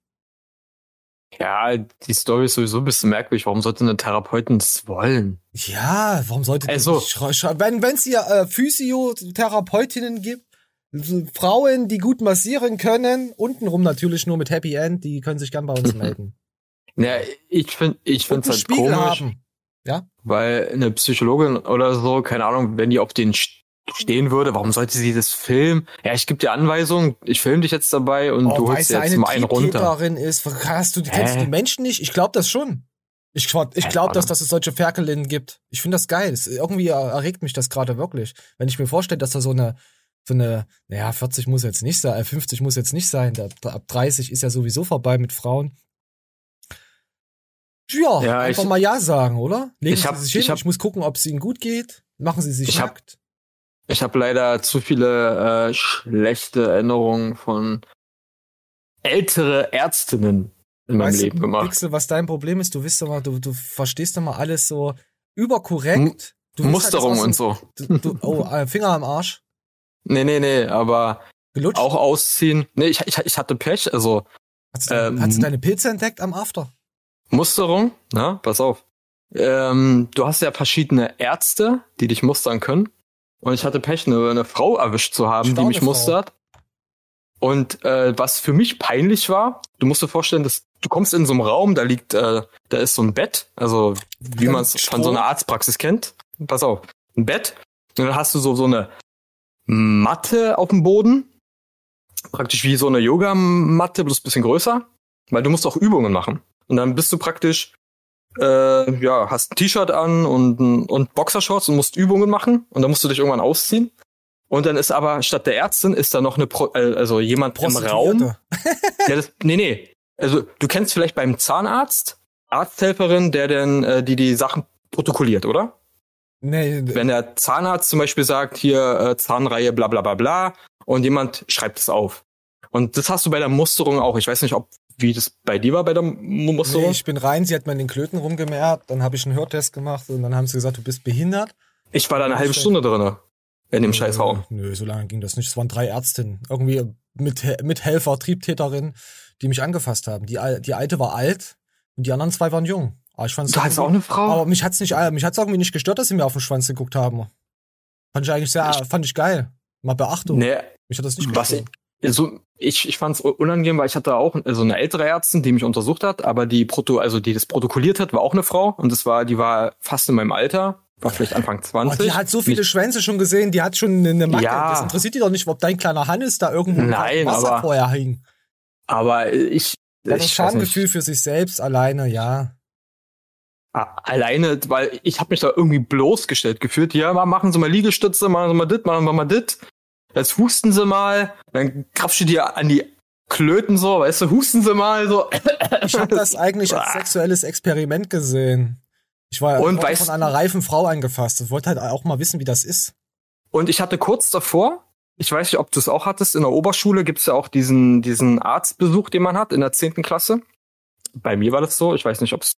Ja, die Story ist sowieso ein bisschen merkwürdig. Warum sollte eine Therapeutin das wollen? Ja, warum sollte Also- die, wenn wenn es hier äh, Physiotherapeutinnen gibt, Frauen, die gut massieren können, untenrum natürlich nur mit Happy End, die können sich gern bei uns melden. Ja, ich finde ich find's halt Spiegel komisch, haben. Ja? weil eine Psychologin oder so, keine Ahnung, wenn die auf den stehen würde, warum sollte sie das filmen? Ja, ich gebe dir Anweisungen, ich filme dich jetzt dabei und du Oh, holst weißt dir du, jetzt mal einen runter. Ist, hast du, kennst du Hä? die Menschen nicht? Ich glaube das schon. Ich, ich glaube, dass, dass es solche Ferkelinnen gibt. Ich finde das geil. Es, irgendwie er- erregt mich das gerade wirklich. Wenn ich mir vorstelle, dass da so eine, so eine, naja, 40 muss jetzt nicht sein, äh, 50 muss jetzt nicht sein, ab 30 ist ja sowieso vorbei mit Frauen. Ja, Ja, einfach ich- mal Ja sagen, oder? Legen Ich hab- Sie sich hin, ich ich, hab- muss gucken, ob es Ihnen gut geht. Machen Sie sich Ich nackt. Ich habe leider zu viele äh, schlechte Erinnerungen von ältere Ärztinnen in meinem Weißt Leben du, gemacht. Pixel, was dein Problem ist, du wisst doch mal, du, du verstehst doch mal alles so überkorrekt. Du Musterung halt und so. Du, du, oh, äh, Finger am Arsch. Nee, nee, nee, aber Gelutscht? auch ausziehen. Nee, ich, ich, ich hatte Pech, also Hast du, ähm, hast du deine Pilze entdeckt am After? Musterung, na, pass auf. Ähm, du hast ja verschiedene Ärzte, die dich mustern können. Und ich hatte Pech, eine, eine Frau erwischt zu haben, die Staune mich Frau. mustert. Und äh, was für mich peinlich war, du musst dir vorstellen, dass du kommst in so einem Raum, da liegt, äh, da ist so ein Bett, also wie man es von so einer. Arztpraxis kennt. Pass auf, ein Bett. Und dann hast du so so eine Matte auf dem Boden, praktisch wie so eine Yogamatte, bloß ein bisschen größer, weil du musst auch Übungen machen. Und dann bist du praktisch äh, ja, hast ein T-Shirt an und, und Boxershorts und musst Übungen machen und dann musst du dich irgendwann ausziehen. Und dann ist aber statt der Ärztin ist da noch eine Pro äh, also jemand im Raum. Ja, das, nee, nee. Also du kennst vielleicht beim Zahnarzt Arzthelferin, der denn äh, die die Sachen protokolliert, oder? Nee, Wenn der Zahnarzt zum Beispiel sagt, hier äh, Zahnreihe bla bla bla bla und jemand schreibt es auf. Und das hast du bei der Musterung auch. Ich weiß nicht, ob wie das bei dir war bei der Mu- Musterung. nee, ich bin rein, sie hat mir in den Klöten rumgemehrt, dann habe ich einen Hörtest gemacht und dann haben sie gesagt, du bist behindert. Ich war da eine halbe Stunde drinne in dem Scheißraum. Nö, so lange ging das nicht. Es waren drei Ärztinnen. Irgendwie mit, Mithelfer, Triebtäterinnen, die mich angefasst haben. Die, die alte war alt und die anderen zwei waren jung. Aber ich fand's Du irgendwie- auch eine Frau? Aber mich hat's nicht, äh, mich hat's irgendwie nicht gestört, dass sie mir auf den Schwanz geguckt haben. Fand ich eigentlich sehr, fand ich geil. Mal Beachtung. Nee, Mich hat das nicht was ich, also ich, ich fand es unangenehm, weil ich hatte auch so eine ältere Ärztin, die mich untersucht hat, aber die Proto, also die das protokolliert hat, war auch eine Frau und das war, die war fast in meinem Alter, war vielleicht Anfang Oh, 20. die hat so viele Schwänze schon gesehen, die hat schon eine Macke. Ja. Das interessiert die doch nicht, ob dein kleiner Hannes da irgendwo Nein, Wasser aber- vorher hing. aber ich, Ja, das ich Schamgefühl nicht, für sich selbst alleine, ja. alleine, weil ich habe mich da irgendwie bloßgestellt gefühlt. Ja, ma- machen Sie mal Liegestütze, machen Sie mal dit, machen Sie mal dit. Jetzt husten Sie mal, dann krapsch du dir an die Klöten so, weißt du, husten Sie mal so. Ich habe das eigentlich als sexuelles Experiment gesehen. Ich war Und weißt- von einer reifen Frau angefasst. Ich wollte halt auch mal wissen, wie das ist. Und ich hatte kurz davor, ich weiß nicht, ob du es auch hattest, in der Oberschule gibt's ja auch diesen, diesen Arztbesuch, den man hat in der zehnten Klasse. Bei mir war das so, ich weiß nicht, ob es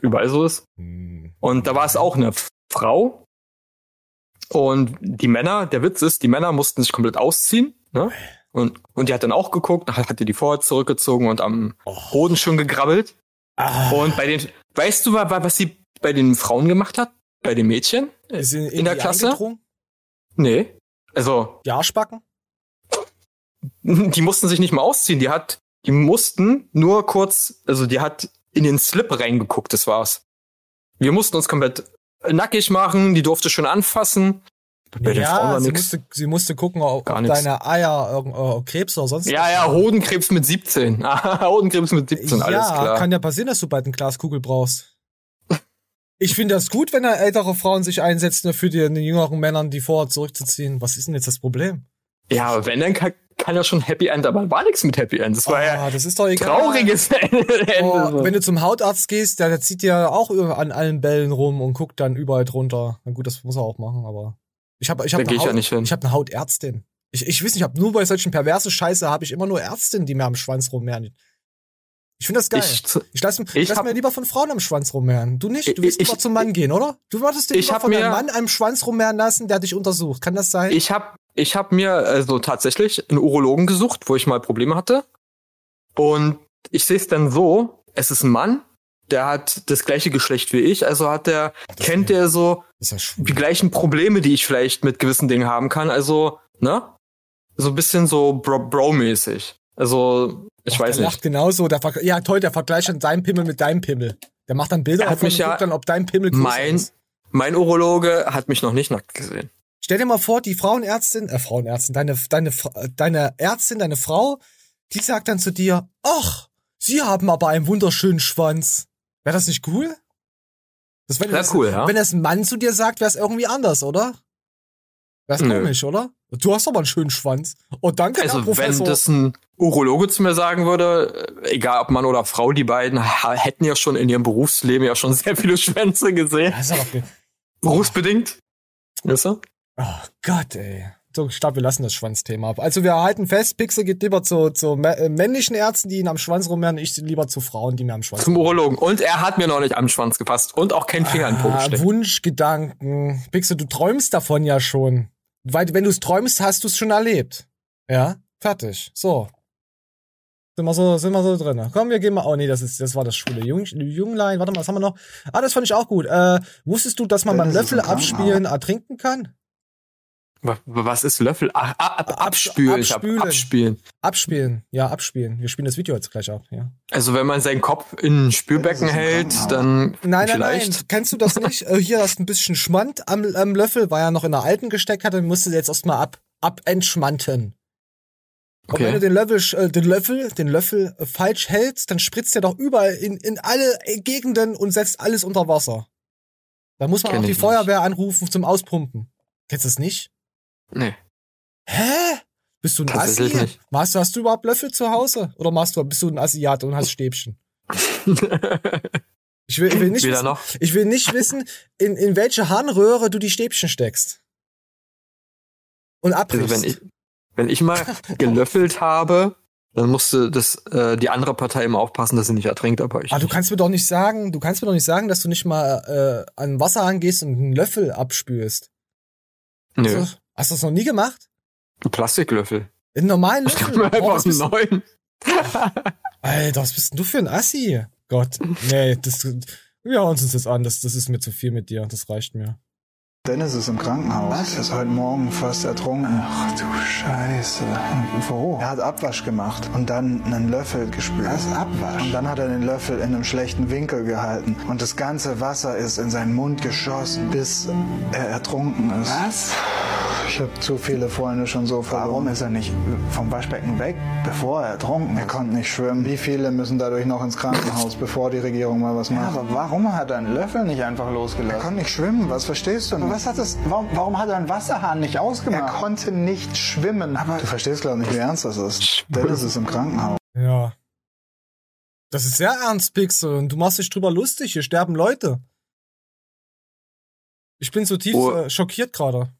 überall so ist. Und da war es auch eine Frau. Und die Männer, der Witz ist, die Männer mussten sich komplett ausziehen. Ne? Und, und die hat dann auch geguckt, hat- hatte die vorher zurückgezogen und am Boden schon gegrabbelt. Und bei den, weißt du, wa- wa- was sie bei den Frauen gemacht hat? Bei den Mädchen? Ist in, in der die Klasse? Nee. Also, Die Arschbacken? die mussten sich nicht mal ausziehen. Die hat, die mussten nur kurz, also die hat in den Slip reingeguckt, das war's. Wir mussten uns komplett nackig machen, die durfte schon anfassen. Bei den Frauen Ja, war sie nix. musste, sie musste gucken, ob, ob deine Eier äh, Krebs oder sonst Ja, ja, Hodenkrebs mit 17. Hodenkrebs mit 17, alles ja, klar. kann ja passieren, dass du bald eine Glaskugel brauchst. Ich finde das gut, wenn da ältere Frauen sich einsetzen dafür, die den jüngeren Männern die Vorhaut zurückzuziehen. Was ist denn jetzt das Problem? Ja, aber wenn, dann kann, ja schon Happy End, aber war nichts mit Happy End. Das war ja Ah, das ist doch egal. trauriges Ende. Oh, wenn du zum Hautarzt gehst, der, der zieht ja auch über- an allen Bällen rum und guckt dann überall drunter. Na gut, das muss er auch machen, aber ich habe ich hab eine, ich ja Haut- nicht hin. ich hab eine Hautärztin. Ich, ich weiß nicht, ich hab nur bei solchen perversen Scheiße habe ich immer nur Ärztinnen, die mir am Schwanz rummehren. Ich finde das geil. Ich- Ich, lass, ich ich lass mir lieber von Frauen am Schwanz rummehren. Du nicht? Du Ich- willst ich- lieber zum Mann gehen, oder? Du wolltest dir Ich lieber von einem Mann am Schwanz rummehren lassen, der dich untersucht. Kann das sein? Ich habe ich hab mir also tatsächlich einen Urologen gesucht, wo ich mal Probleme hatte. Und ich sehe es dann so, es ist ein Mann, der hat das gleiche Geschlecht wie ich, also hat der, kennt der so die gleichen Probleme, die ich vielleicht mit gewissen Dingen haben kann. Also, ne? So ein bisschen so Bro- Bro-mäßig. Also, ich Ach, weiß der nicht. lacht genauso. Der Ver ja, toll, der vergleicht dann deinen Pimmel mit deinem Pimmel. Der macht dann Bilder Er hat mich und ja- guckt dann, ob dein Pimmel größer Mein, ist. mein Urologe hat mich noch nicht nackt gesehen. Stell dir mal vor, die Frauenärztin, äh, Frauenärztin, deine, deine, Fra- deine Ärztin, deine Frau, die sagt dann zu dir, ach, Sie haben aber einen wunderschönen Schwanz. Wäre das nicht cool? Das wenn Wär cool, ja. Wenn das ein Mann zu dir sagt, wäre es irgendwie anders, oder? Wäre Nö. komisch, oder? Du hast aber einen schönen Schwanz. Oh, danke, Herr Also, Professor. wenn das ein Urologe zu mir sagen würde, äh, egal ob Mann oder Frau, die beiden hätten ja schon in ihrem Berufsleben ja schon sehr viele Schwänze gesehen. Das ist aber Berufsbedingt. Weißt du? Oh Gott, ey. So, ich glaube, wir lassen das Schwanzthema ab. Also wir halten fest, Pixel geht lieber zu, zu äh, männlichen Ärzten, die ihn am Schwanz rummehren, ich lieber zu Frauen, die mir am Schwanz Zum Urologen. Und er hat mir noch nicht am Schwanz gefasst und auch keinen Finger in Ah, gesteckt. Wunschgedanken. Pixel, du träumst davon ja schon. Weil wenn du es träumst, hast du es schon erlebt. Ja, fertig. So. Sind wir so, sind wir so drin. Komm, wir gehen mal. Oh nee, das ist, das war das schwule Jung, Junglein. Warte mal, was haben wir noch? Ah, das fand ich auch gut. Äh, wusstest du, dass man beim Löffel abspielen ertrinken kann? Wa- Was ist Löffel? Ah, ab, abspülen. Abspülen. abspielen. Abspielen. Ja, abspielen. Wir spielen das Video jetzt gleich ab, ja. Also wenn man seinen Kopf in ein Spülbecken hält, dann Nein, nein, vielleicht. nein. Kennst du das nicht? äh, hier hast du ein bisschen Schmand am, am Löffel, weil er noch in der alten gesteckt hat und musste jetzt erstmal ab, abentschmanten. Und Okay. wenn du den Löffel, äh, den Löffel, den Löffel äh, falsch hältst, dann spritzt er doch überall in, in alle Gegenden und setzt alles unter Wasser. Da muss man Kenn auch die ich nicht. Feuerwehr anrufen zum Auspumpen. Kennst du das nicht? Nee. Hä? Bist du ein Assi? nicht. Hast du, hast du überhaupt Löffel zu Hause? Oder machst du, bist du ein Asiat und hast Stäbchen? Ich will, ich will nicht wissen, noch. ich will nicht wissen, in, in welche Harnröhre du die Stäbchen steckst. Und abbrichst. Also wenn ich, wenn ich mal gelöffelt habe, dann musste das äh, die andere Partei immer aufpassen, dass sie nicht ertrinkt, aber ich. Ah, du kannst mir doch nicht sagen, du kannst mir doch nicht sagen, dass du nicht mal äh, an Wasser angehst und einen Löffel abspülst. Nö. Du, hast du das noch nie gemacht? Ein Plastiklöffel. In normalen Ich Löffel? mir Boah, einfach einen du- neuen. Alter, was bist denn du für ein Assi? Gott, nee, das, wir hören uns das an, das, das ist mir zu viel mit dir, das reicht mir. Dennis ist im Krankenhaus. Er ist heute Morgen fast ertrunken. Ach du Scheiße. Wo? Er hat Abwasch gemacht und dann einen Löffel gespült. Was Abwasch? Und dann hat er den Löffel in einem schlechten Winkel gehalten. Und das ganze Wasser ist in seinen Mund geschossen, bis er ertrunken ist. Was? Ich habe zu viele Freunde schon so verloren. Warum ist er nicht vom Waschbecken weg, bevor er ertrunken ist? Er konnte nicht schwimmen. Wie viele müssen dadurch noch ins Krankenhaus, bevor die Regierung mal was macht? aber warum hat er einen Löffel nicht einfach losgelassen? Er konnte nicht schwimmen. Was verstehst du nicht? Was hat das, warum, warum hat er einen Wasserhahn nicht ausgemacht? Er konnte nicht schwimmen. Aber du verstehst, glaube ich, nicht, wie ernst das ist. Dennis ist im Krankenhaus. Ja. Das ist sehr ernst, Pixel, und du machst dich drüber lustig, hier sterben Leute. Ich bin so tief Oh. äh, schockiert gerade.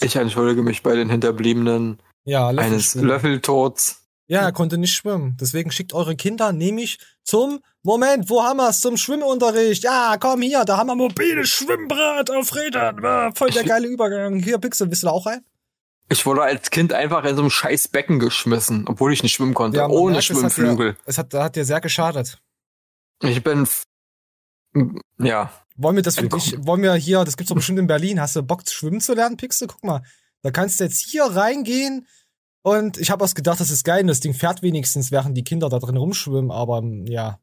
Ich entschuldige mich bei den Hinterbliebenen Ja, eines Löffelschwimmen. Löffeltods. Ja, er konnte nicht schwimmen. Deswegen schickt eure Kinder nämlich zum Moment, wo haben wir's? Zum Schwimmunterricht. Ja, komm hier, da haben wir mobiles Schwimmbad auf Rädern. Ah, voll der geile Übergang. Hier, Pixel, bist du da auch rein? Ich wurde als Kind einfach in so einem scheiß Becken geschmissen, obwohl ich nicht schwimmen konnte, man ohne merkt, es hat Schwimmflügel. dir- Es hat, hat dir sehr geschadet. Ich bin, ja, Wollen wir das für dich, wollen wir hier, das gibt's doch bestimmt in Berlin. Hast du Bock, schwimmen zu lernen, Pixel? Guck mal, da kannst du jetzt hier reingehen und ich habe was gedacht, das ist geil. Das Ding fährt wenigstens, während die Kinder da drin rumschwimmen, aber ähm, ja,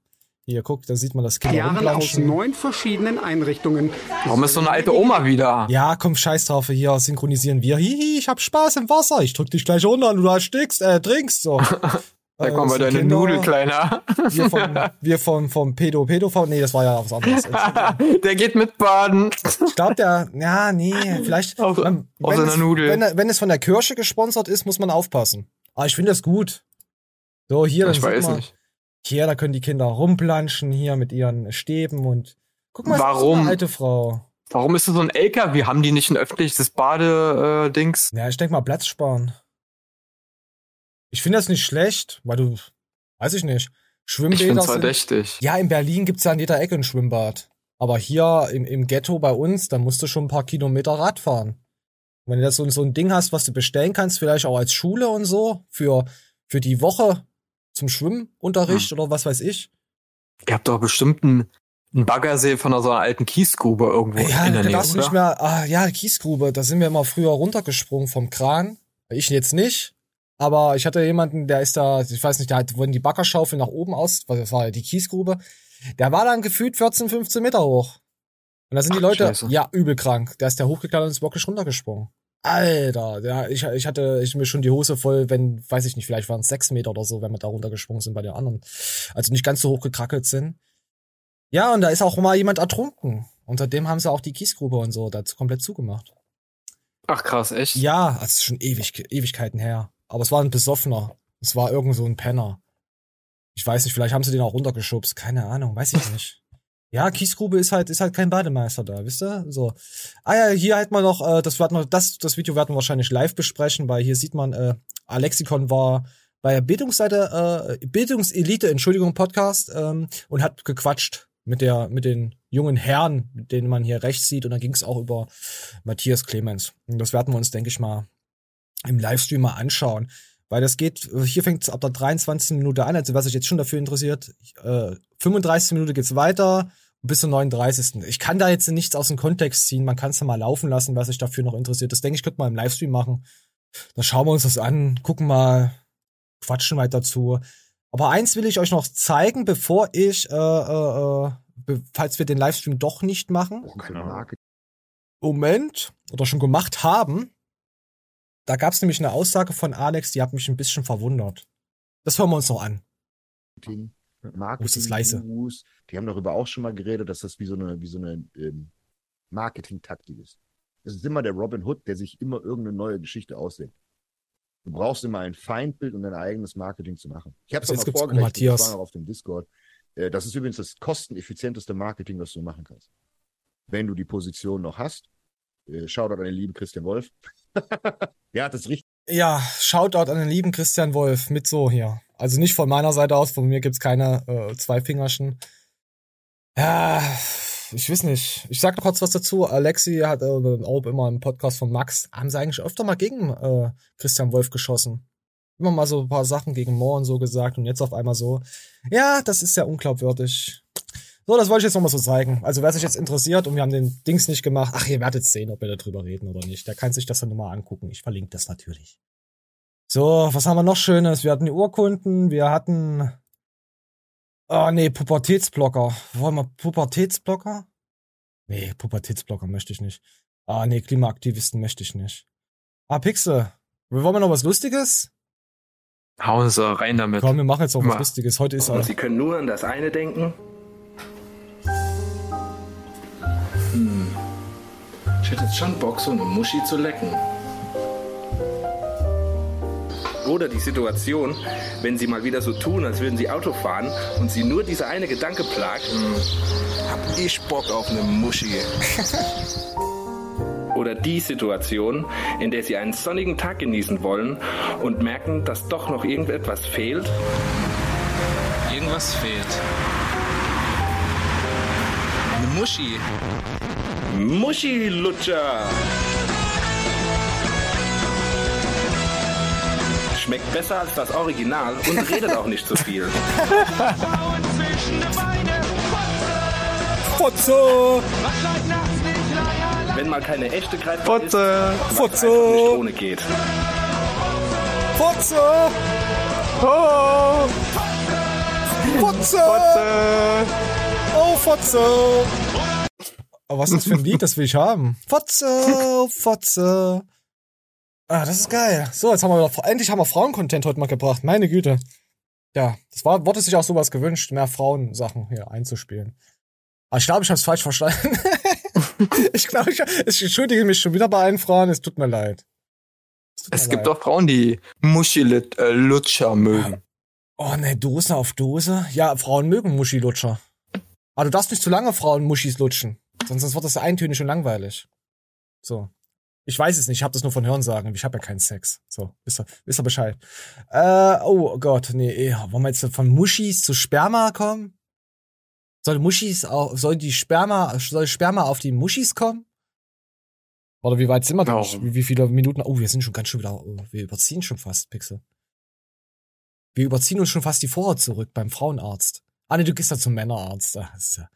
Hier, guck, da sieht man das Kinder Jahren aus neun verschiedenen Einrichtungen. Warum ist so eine alte Oma wieder? Ja, komm, scheiß drauf, hier synchronisieren wir. Hihi, ich hab Spaß im Wasser. Ich drück dich gleich runter und du erstickst, äh, trinkst, so. Da kommen wir sind deine Kinder. Nudel, Kleiner. Wir vom, wir vom, vom Pedo, Pedo, nee, das war ja was anderes. der geht mit baden. Ich glaube, der, ja, nee, vielleicht, Auf- man, auf wenn, seiner es, Nudel. Wenn, wenn es von der Kirche gesponsert ist, muss man aufpassen. Aber ich finde das gut. So, hier, Ich weiß man, nicht. hier, da können die Kinder rumplanschen, hier mit ihren Stäben und, guck mal, Warum? eine alte Frau. Warum ist das so ein LKW? Haben die nicht ein öffentliches Bade-Dings? Ja, ich denke mal, Platz sparen. Ich finde das nicht schlecht, weil du, weiß ich nicht, ich Schwimmbäder sind- verdächtig. Ja, in Berlin gibt's ja an jeder Ecke ein Schwimmbad. Aber hier im, im Ghetto bei uns, da musst du schon ein paar Kilometer Rad fahren. Und wenn du das so, so ein Ding hast, was du bestellen kannst, vielleicht auch als Schule und so, für, für die Woche zum Schwimmunterricht oder was weiß ich. Ihr habt doch bestimmt einen, einen Baggersee von so einer alten Kiesgrube irgendwo Ja, in der Nähe, oder? nicht mehr, ah, ja, Kiesgrube, da sind wir immer früher runtergesprungen vom Kran. Ich jetzt nicht. Aber ich hatte jemanden, der ist da, ich weiß nicht, der hat, wurden die Baggerschaufel nach oben aus, weil das war die Kiesgrube. Der war dann gefühlt 14, 15 Meter hoch. Und da sind die Ach, Leute, Scheiße. ja, übel krank. Der ist der hochgeklettert und ist wirklich runtergesprungen. Alter, ja, ich, ich hatte ich mir schon die Hose voll, wenn, weiß ich nicht, vielleicht waren es sechs Meter oder so, wenn wir da runtergesprungen sind bei den anderen. Also nicht ganz so hoch gekrackelt sind. Ja, und da ist auch mal jemand ertrunken. Und seitdem haben sie auch die Kiesgrube und so dazu komplett zugemacht. Ach krass, echt? Ja, das ist schon ewig, Ewigkeiten her. Aber es war ein Besoffener. Es war irgend so ein Penner. Ich weiß nicht, vielleicht haben sie den auch runtergeschubst. Keine Ahnung, weiß ich nicht. Ja, Kiesgrube ist halt, ist halt kein Bademeister da, wisst ihr? So. Ah ja, hier halt mal noch, äh, das werden wir, das, das Video werden wir wahrscheinlich live besprechen, weil hier sieht man, äh, Alexikon war bei der Bildungsseite, äh, Bildungselite, Entschuldigung, Podcast, ähm, und hat gequatscht mit der, mit den jungen Herren, denen man hier rechts sieht, und dann ging es auch über Matthias Clemens. Und das werden wir uns, denke ich mal, im Livestream mal anschauen. Weil das geht, hier fängt es ab der 23. Minute an, also wer sich jetzt schon dafür interessiert, äh, 35. Minute geht's weiter bis zur 39. Ich kann da jetzt nichts aus dem Kontext ziehen, man kann es ja mal laufen lassen, wer sich dafür noch interessiert. Das denke ich, könnte man im Livestream machen. Dann schauen wir uns das an, gucken mal, quatschen weiter dazu. Aber eins will ich euch noch zeigen, bevor ich, äh, äh, äh, be- falls wir den Livestream doch nicht machen. Moment, oder schon gemacht haben. Da gab es nämlich eine Aussage von Alex, die hat mich ein bisschen verwundert. Das hören wir uns noch an. Marketing, ist Marketing das leise? Gurus, die haben darüber auch schon mal geredet, dass das wie so eine, wie so eine ähm, Marketing-Taktik ist. Es ist immer der Robin Hood, der sich immer irgendeine neue Geschichte ausdenkt. Du brauchst immer ein Feindbild und dein eigenes Marketing zu machen. Ich habe es Also jetzt mal vorgerechnet, Matthias. das war noch auf dem Discord. Äh, Das ist übrigens das kosteneffizienteste Marketing, was du machen kannst. Wenn du die Position noch hast, äh, Shoutout an den lieben Christian Wolf. Hat das richtig Ja, Shoutout an den lieben Christian Wolf mit so hier. Also nicht von meiner Seite aus, von mir gibt's keine äh, Zweifingerchen. Ja, ich weiß nicht. Ich sag noch kurz was dazu. Alexi hat äh, auch immer im Podcast von Max, haben sie eigentlich öfter mal gegen äh, Christian Wolf geschossen. Immer mal so ein paar Sachen gegen Moore und so gesagt und jetzt auf einmal so. Ja, das ist sehr unglaubwürdig. So, das wollte ich jetzt nochmal so zeigen. Also wer sich jetzt interessiert und wir haben den Dings nicht gemacht, ach, ihr werdet sehen, ob wir darüber reden oder nicht. Der kann sich das dann nochmal angucken. Ich verlinke das natürlich. So, was haben wir noch Schönes? Wir hatten die Urkunden, wir hatten. Oh nee, Pubertätsblocker. Wollen wir Pubertätsblocker? Nee, Pubertätsblocker möchte ich nicht. Ah nee, Klimaaktivisten möchte ich nicht. Ah, Pixel. Wollen wir noch was Lustiges? Hauen sie rein damit. Komm, wir machen jetzt noch was Mal. Lustiges. Heute ist. Sie können nur an das eine denken. Ich hätte jetzt schon Bock, so eine Muschi zu lecken. Oder die Situation, wenn sie mal wieder so tun, als würden sie Auto fahren und sie nur dieser eine Gedanke plagt, hm, hab ich Bock auf eine Muschi. Oder die Situation, in der sie einen sonnigen Tag genießen wollen und merken, dass doch noch irgendetwas fehlt. Irgendwas fehlt. Eine Muschi. Muschi-Lutscher. Schmeckt besser als das Original und redet auch nicht so viel. Fotze! Wenn mal keine echte Greifbar ist, Fotze! was Fotze! nicht ohne geht. Fotze! Oh! Fotze! Oh, Fotze! Oh, was ist das für ein Lied? Das will ich haben. Fotze, Fotze. Ah, das ist geil. So, jetzt haben wir wieder, endlich haben wir Frauen-Content heute mal gebracht. Meine Güte. Ja, das war, wurde sich auch sowas gewünscht, mehr Frauensachen hier einzuspielen. Aber ich glaube, ich habe es falsch verstanden. ich glaube, ich, ich entschuldige mich schon wieder bei allen Frauen. Es tut mir leid. Es, es mir gibt leid. auch Frauen, die Muschi-Lutscher äh, mögen. Oh ne, Dose auf Dose. Ja, Frauen mögen Muschi-Lutscher. Aber du darfst nicht zu lange Frauen Muschis lutschen. Sonst wird das eintönig und langweilig. So. Ich weiß es nicht, ich habe das nur von Hörensagen. Ich habe ja keinen Sex. So, wisst ihr, wisst ihr Bescheid. Äh, oh Gott, nee, eh, wollen wir jetzt von Muschis zu Sperma kommen? Soll Muschis auch, soll die Sperma, soll Sperma auf die Muschis kommen? Oder wie weit sind wir da? Wie, wie viele Minuten? Oh, wir sind schon ganz schön wieder, oh, wir überziehen schon fast, Pixel. Wir überziehen uns schon fast die Vorhaut zurück beim Frauenarzt. Ah, nee, du gehst ja zum Männerarzt. Das ist ja,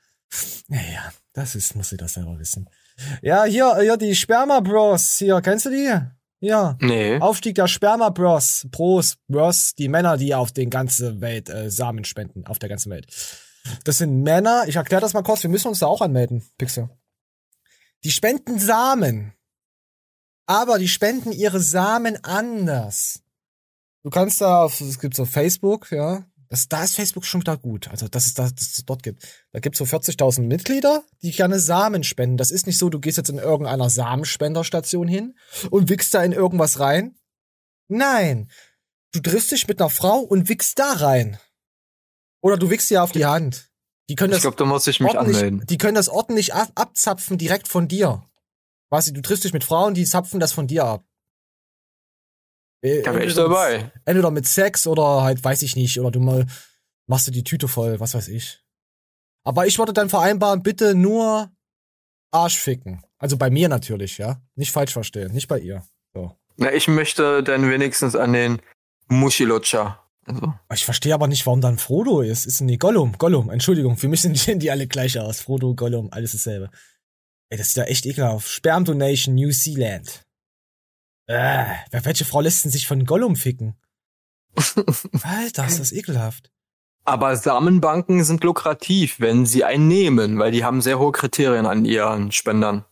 naja, das ist, muss ich das selber wissen. Ja, hier, hier die Sperma Bros. Hier, kennst du die? Ja. Nee. Aufstieg der Sperma Bros. Pros, Bros, die Männer, die auf den ganzen Welt äh, Samen spenden, auf der ganzen Welt. Das sind Männer, ich erkläre das mal kurz, wir müssen uns da auch anmelden, Pixel. Die spenden Samen. Aber die spenden ihre Samen anders. Du kannst da auf, es gibt so Facebook, ja, das, da ist Facebook schon wieder gut. Also, dass es, das, dass es dort gibt. Da gibt es so 40.000 Mitglieder, die gerne Samen spenden. Das ist nicht so, du gehst jetzt in irgendeiner Samenspenderstation hin und wickst da in irgendwas rein. Nein. Du triffst dich mit einer Frau und wickst da rein. Oder du wickst dir auf die Hand. Die können das ich glaube, da muss ich mich anmelden. Die können das ordentlich ab abzapfen direkt von dir. Weißt du, du triffst dich mit Frauen, die zapfen das von dir ab. Äh, da wäre ich dabei. Entweder mit Sex oder halt, weiß ich nicht, oder du mal machst du die Tüte voll, was weiß ich. Aber ich würde dann vereinbaren, bitte nur Arsch ficken. Also bei mir natürlich, ja. Nicht falsch verstehen, nicht bei ihr. So. Na, ich möchte dann wenigstens an den Muschilutscher. Also. Ich verstehe aber nicht, warum dann Frodo ist. Ist nee, Gollum, Gollum, Entschuldigung, für mich sind die alle gleich aus. Frodo, Gollum, alles dasselbe. Ey, das sieht ja echt ekelhaft. Sperm Donation New Zealand. Äh, welche Frau lässt denn sich von Gollum ficken? Alter, ist das ekelhaft. Aber Samenbanken sind lukrativ, wenn sie einen nehmen, weil die haben sehr hohe Kriterien an ihren Spendern.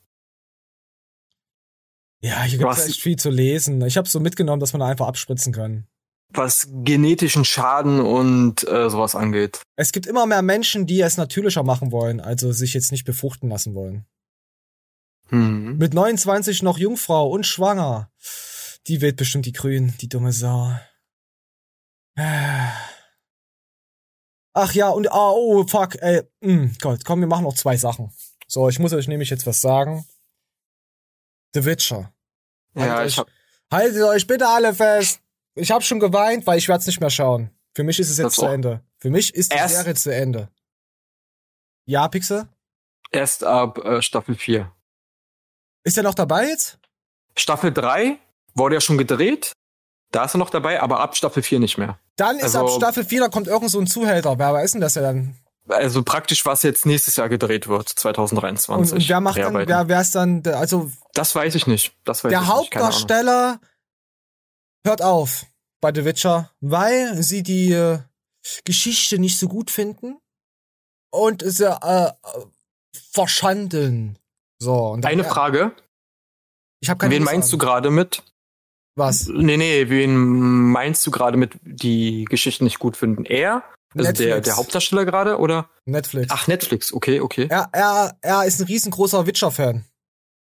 Ja, hier gibt es echt viel zu lesen. Ich habe so mitgenommen, dass man einfach abspritzen kann. Was genetischen Schaden und äh, sowas angeht. Es gibt immer mehr Menschen, die es natürlicher machen wollen, also sich jetzt nicht befruchten lassen wollen. Mhm. Mit 29 noch Jungfrau und schwanger. Die wählt bestimmt die Grünen, die dumme Sau. Ach ja, und ah, oh, fuck, ey. Mm, Gott, komm, wir machen noch zwei Sachen. So, ich muss euch nämlich jetzt was sagen. The Witcher. Haltet ja, euch, hab... Haltet euch bitte alle fest. Ich hab schon geweint, weil ich werde es nicht mehr schauen. Für mich ist es jetzt das zu auch. Ende. Für mich ist die Serie zu Ende. Ja, Pixel? Erst ab äh, Staffel 4. Ist er noch dabei jetzt? Staffel 3 wurde ja schon gedreht. Da ist er noch dabei, aber ab Staffel 4 nicht mehr. Dann ist also, ab Staffel 4, da kommt irgend so ein Zuhälter. Wer ist denn das ja dann? Also praktisch, was jetzt nächstes Jahr gedreht wird, 2023. Und, und wer macht dann, wer, wer ist dann, also. Das weiß ich nicht. Das weiß der Hauptdarsteller hört auf bei The Witcher, weil sie die äh, Geschichte nicht so gut finden und sie äh, verschandeln. So, und dann, Eine Frage. Ich habe keine Wen meinst du gerade mit? Was? Nee, nee, wen meinst du gerade mit die Geschichten nicht gut finden? Er? Also der, der Hauptdarsteller gerade, oder? Netflix. Ach, Netflix, okay, okay. Er, er, er ist ein riesengroßer Witcher-Fan.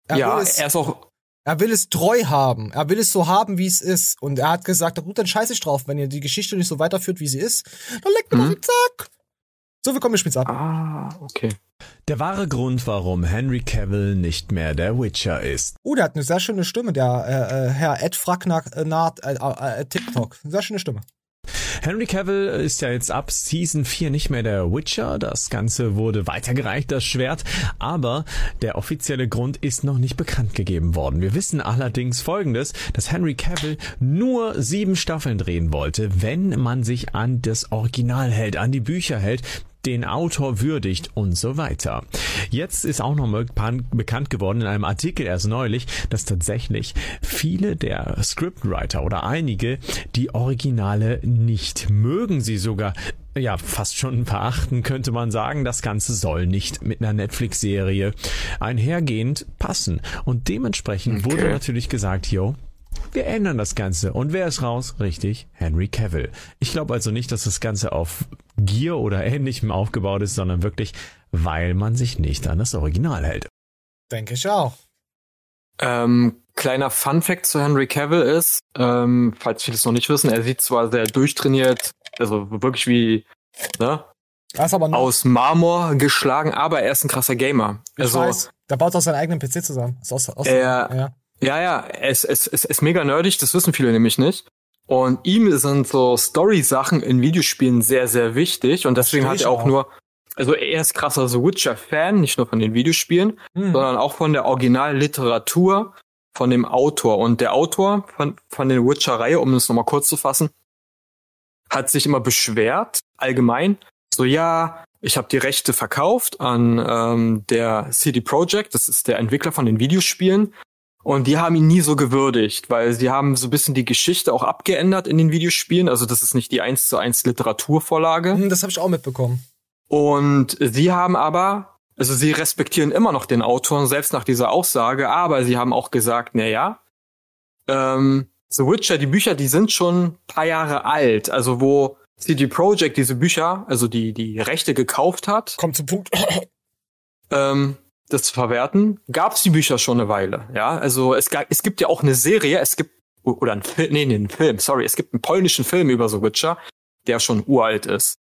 Ja, es, er ist auch. Er will es treu haben. Er will es so haben, wie es ist. Und er hat gesagt, gut, dann scheiße ich drauf. Wenn ihr die Geschichte nicht so weiterführt, wie sie ist, dann leckt mir mhm. den Zack. So, wir kommen, wir spielen's ab. Ah, okay. Der wahre Grund, warum Henry Cavill nicht mehr der Witcher ist. Oh, der hat eine sehr schöne Stimme, der äh, äh Herr Ed Fracknack äh, äh, äh, TikTok. Eine sehr schöne Stimme. Henry Cavill ist ja jetzt ab Season 4 nicht mehr der Witcher. Das Ganze wurde weitergereicht, das Schwert. Aber der offizielle Grund ist noch nicht bekannt gegeben worden. Wir wissen allerdings Folgendes, dass Henry Cavill nur sieben Staffeln drehen wollte, wenn man sich an das Original hält, an die Bücher hält den Autor würdigt und so weiter. Jetzt ist auch noch mal bekannt geworden in einem Artikel erst neulich, dass tatsächlich viele der Scriptwriter oder einige die Originale nicht mögen, sie sogar ja, fast schon verachten, könnte man sagen. Das Ganze soll nicht mit einer Netflix-Serie einhergehend passen. Und dementsprechend okay. wurde natürlich gesagt, yo, wir ändern das Ganze. Und wer ist raus? Richtig, Henry Cavill. Ich glaube also nicht, dass das Ganze auf Gier oder ähnlichem aufgebaut ist, sondern wirklich, weil man sich nicht an das Original hält. Denke ich auch. Ähm, kleiner Fun Fact zu Henry Cavill ist, ähm, falls viele es noch nicht wissen, er sieht zwar sehr durchtrainiert, also wirklich wie, ne? aus Marmor geschlagen, aber er ist ein krasser Gamer. Ich also, weiß, der baut auch seinen eigenen PC zusammen. Ist aus, aus, er, ja. Ja, ja, es, es, es ist mega nerdig, das wissen viele nämlich nicht. Und ihm sind so Story-Sachen in Videospielen sehr, sehr wichtig. Und deswegen hat er auch, auch, nur, also er ist krasser so Witcher-Fan, nicht nur von den Videospielen, hm. sondern auch von der Originalliteratur von dem Autor. Und der Autor von, von der Witcher-Reihe, um es nochmal kurz zu fassen, hat sich immer beschwert, allgemein, so ja, ich habe die Rechte verkauft an ähm, der CD Projekt, das ist der Entwickler von den Videospielen. Und die haben ihn nie so gewürdigt, weil sie haben so ein bisschen die Geschichte auch abgeändert in den Videospielen. Also das ist nicht die eins zu eins Literaturvorlage. Hm, das habe ich auch mitbekommen. Und sie haben aber, also sie respektieren immer noch den Autoren, selbst nach dieser Aussage, aber sie haben auch gesagt, na ja, ähm, The Witcher, die Bücher, die sind schon paar Jahre alt. Also wo CD Projekt diese Bücher, also die, die Rechte gekauft hat. Kommt zum Punkt. ähm, das zu verwerten, gab es die Bücher schon eine Weile. Ja, also es, gab, es gibt ja auch eine Serie, es gibt oder ein Film, nee, nee, ein Film, sorry, es gibt einen polnischen Film über The Witcher, der schon uralt ist.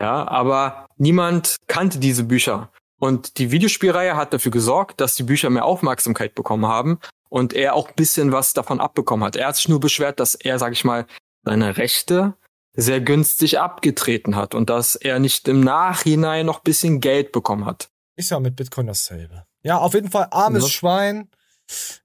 Ja, aber niemand kannte diese Bücher. Und die Videospielreihe hat dafür gesorgt, dass die Bücher mehr Aufmerksamkeit bekommen haben und er auch bisschen was davon abbekommen hat. Er hat sich nur beschwert, dass er, sag ich mal, seine Rechte sehr günstig abgetreten hat und dass er nicht im Nachhinein noch bisschen Geld bekommen hat. Ist ja mit Bitcoin dasselbe. Ja, auf jeden Fall armes ja. Schwein.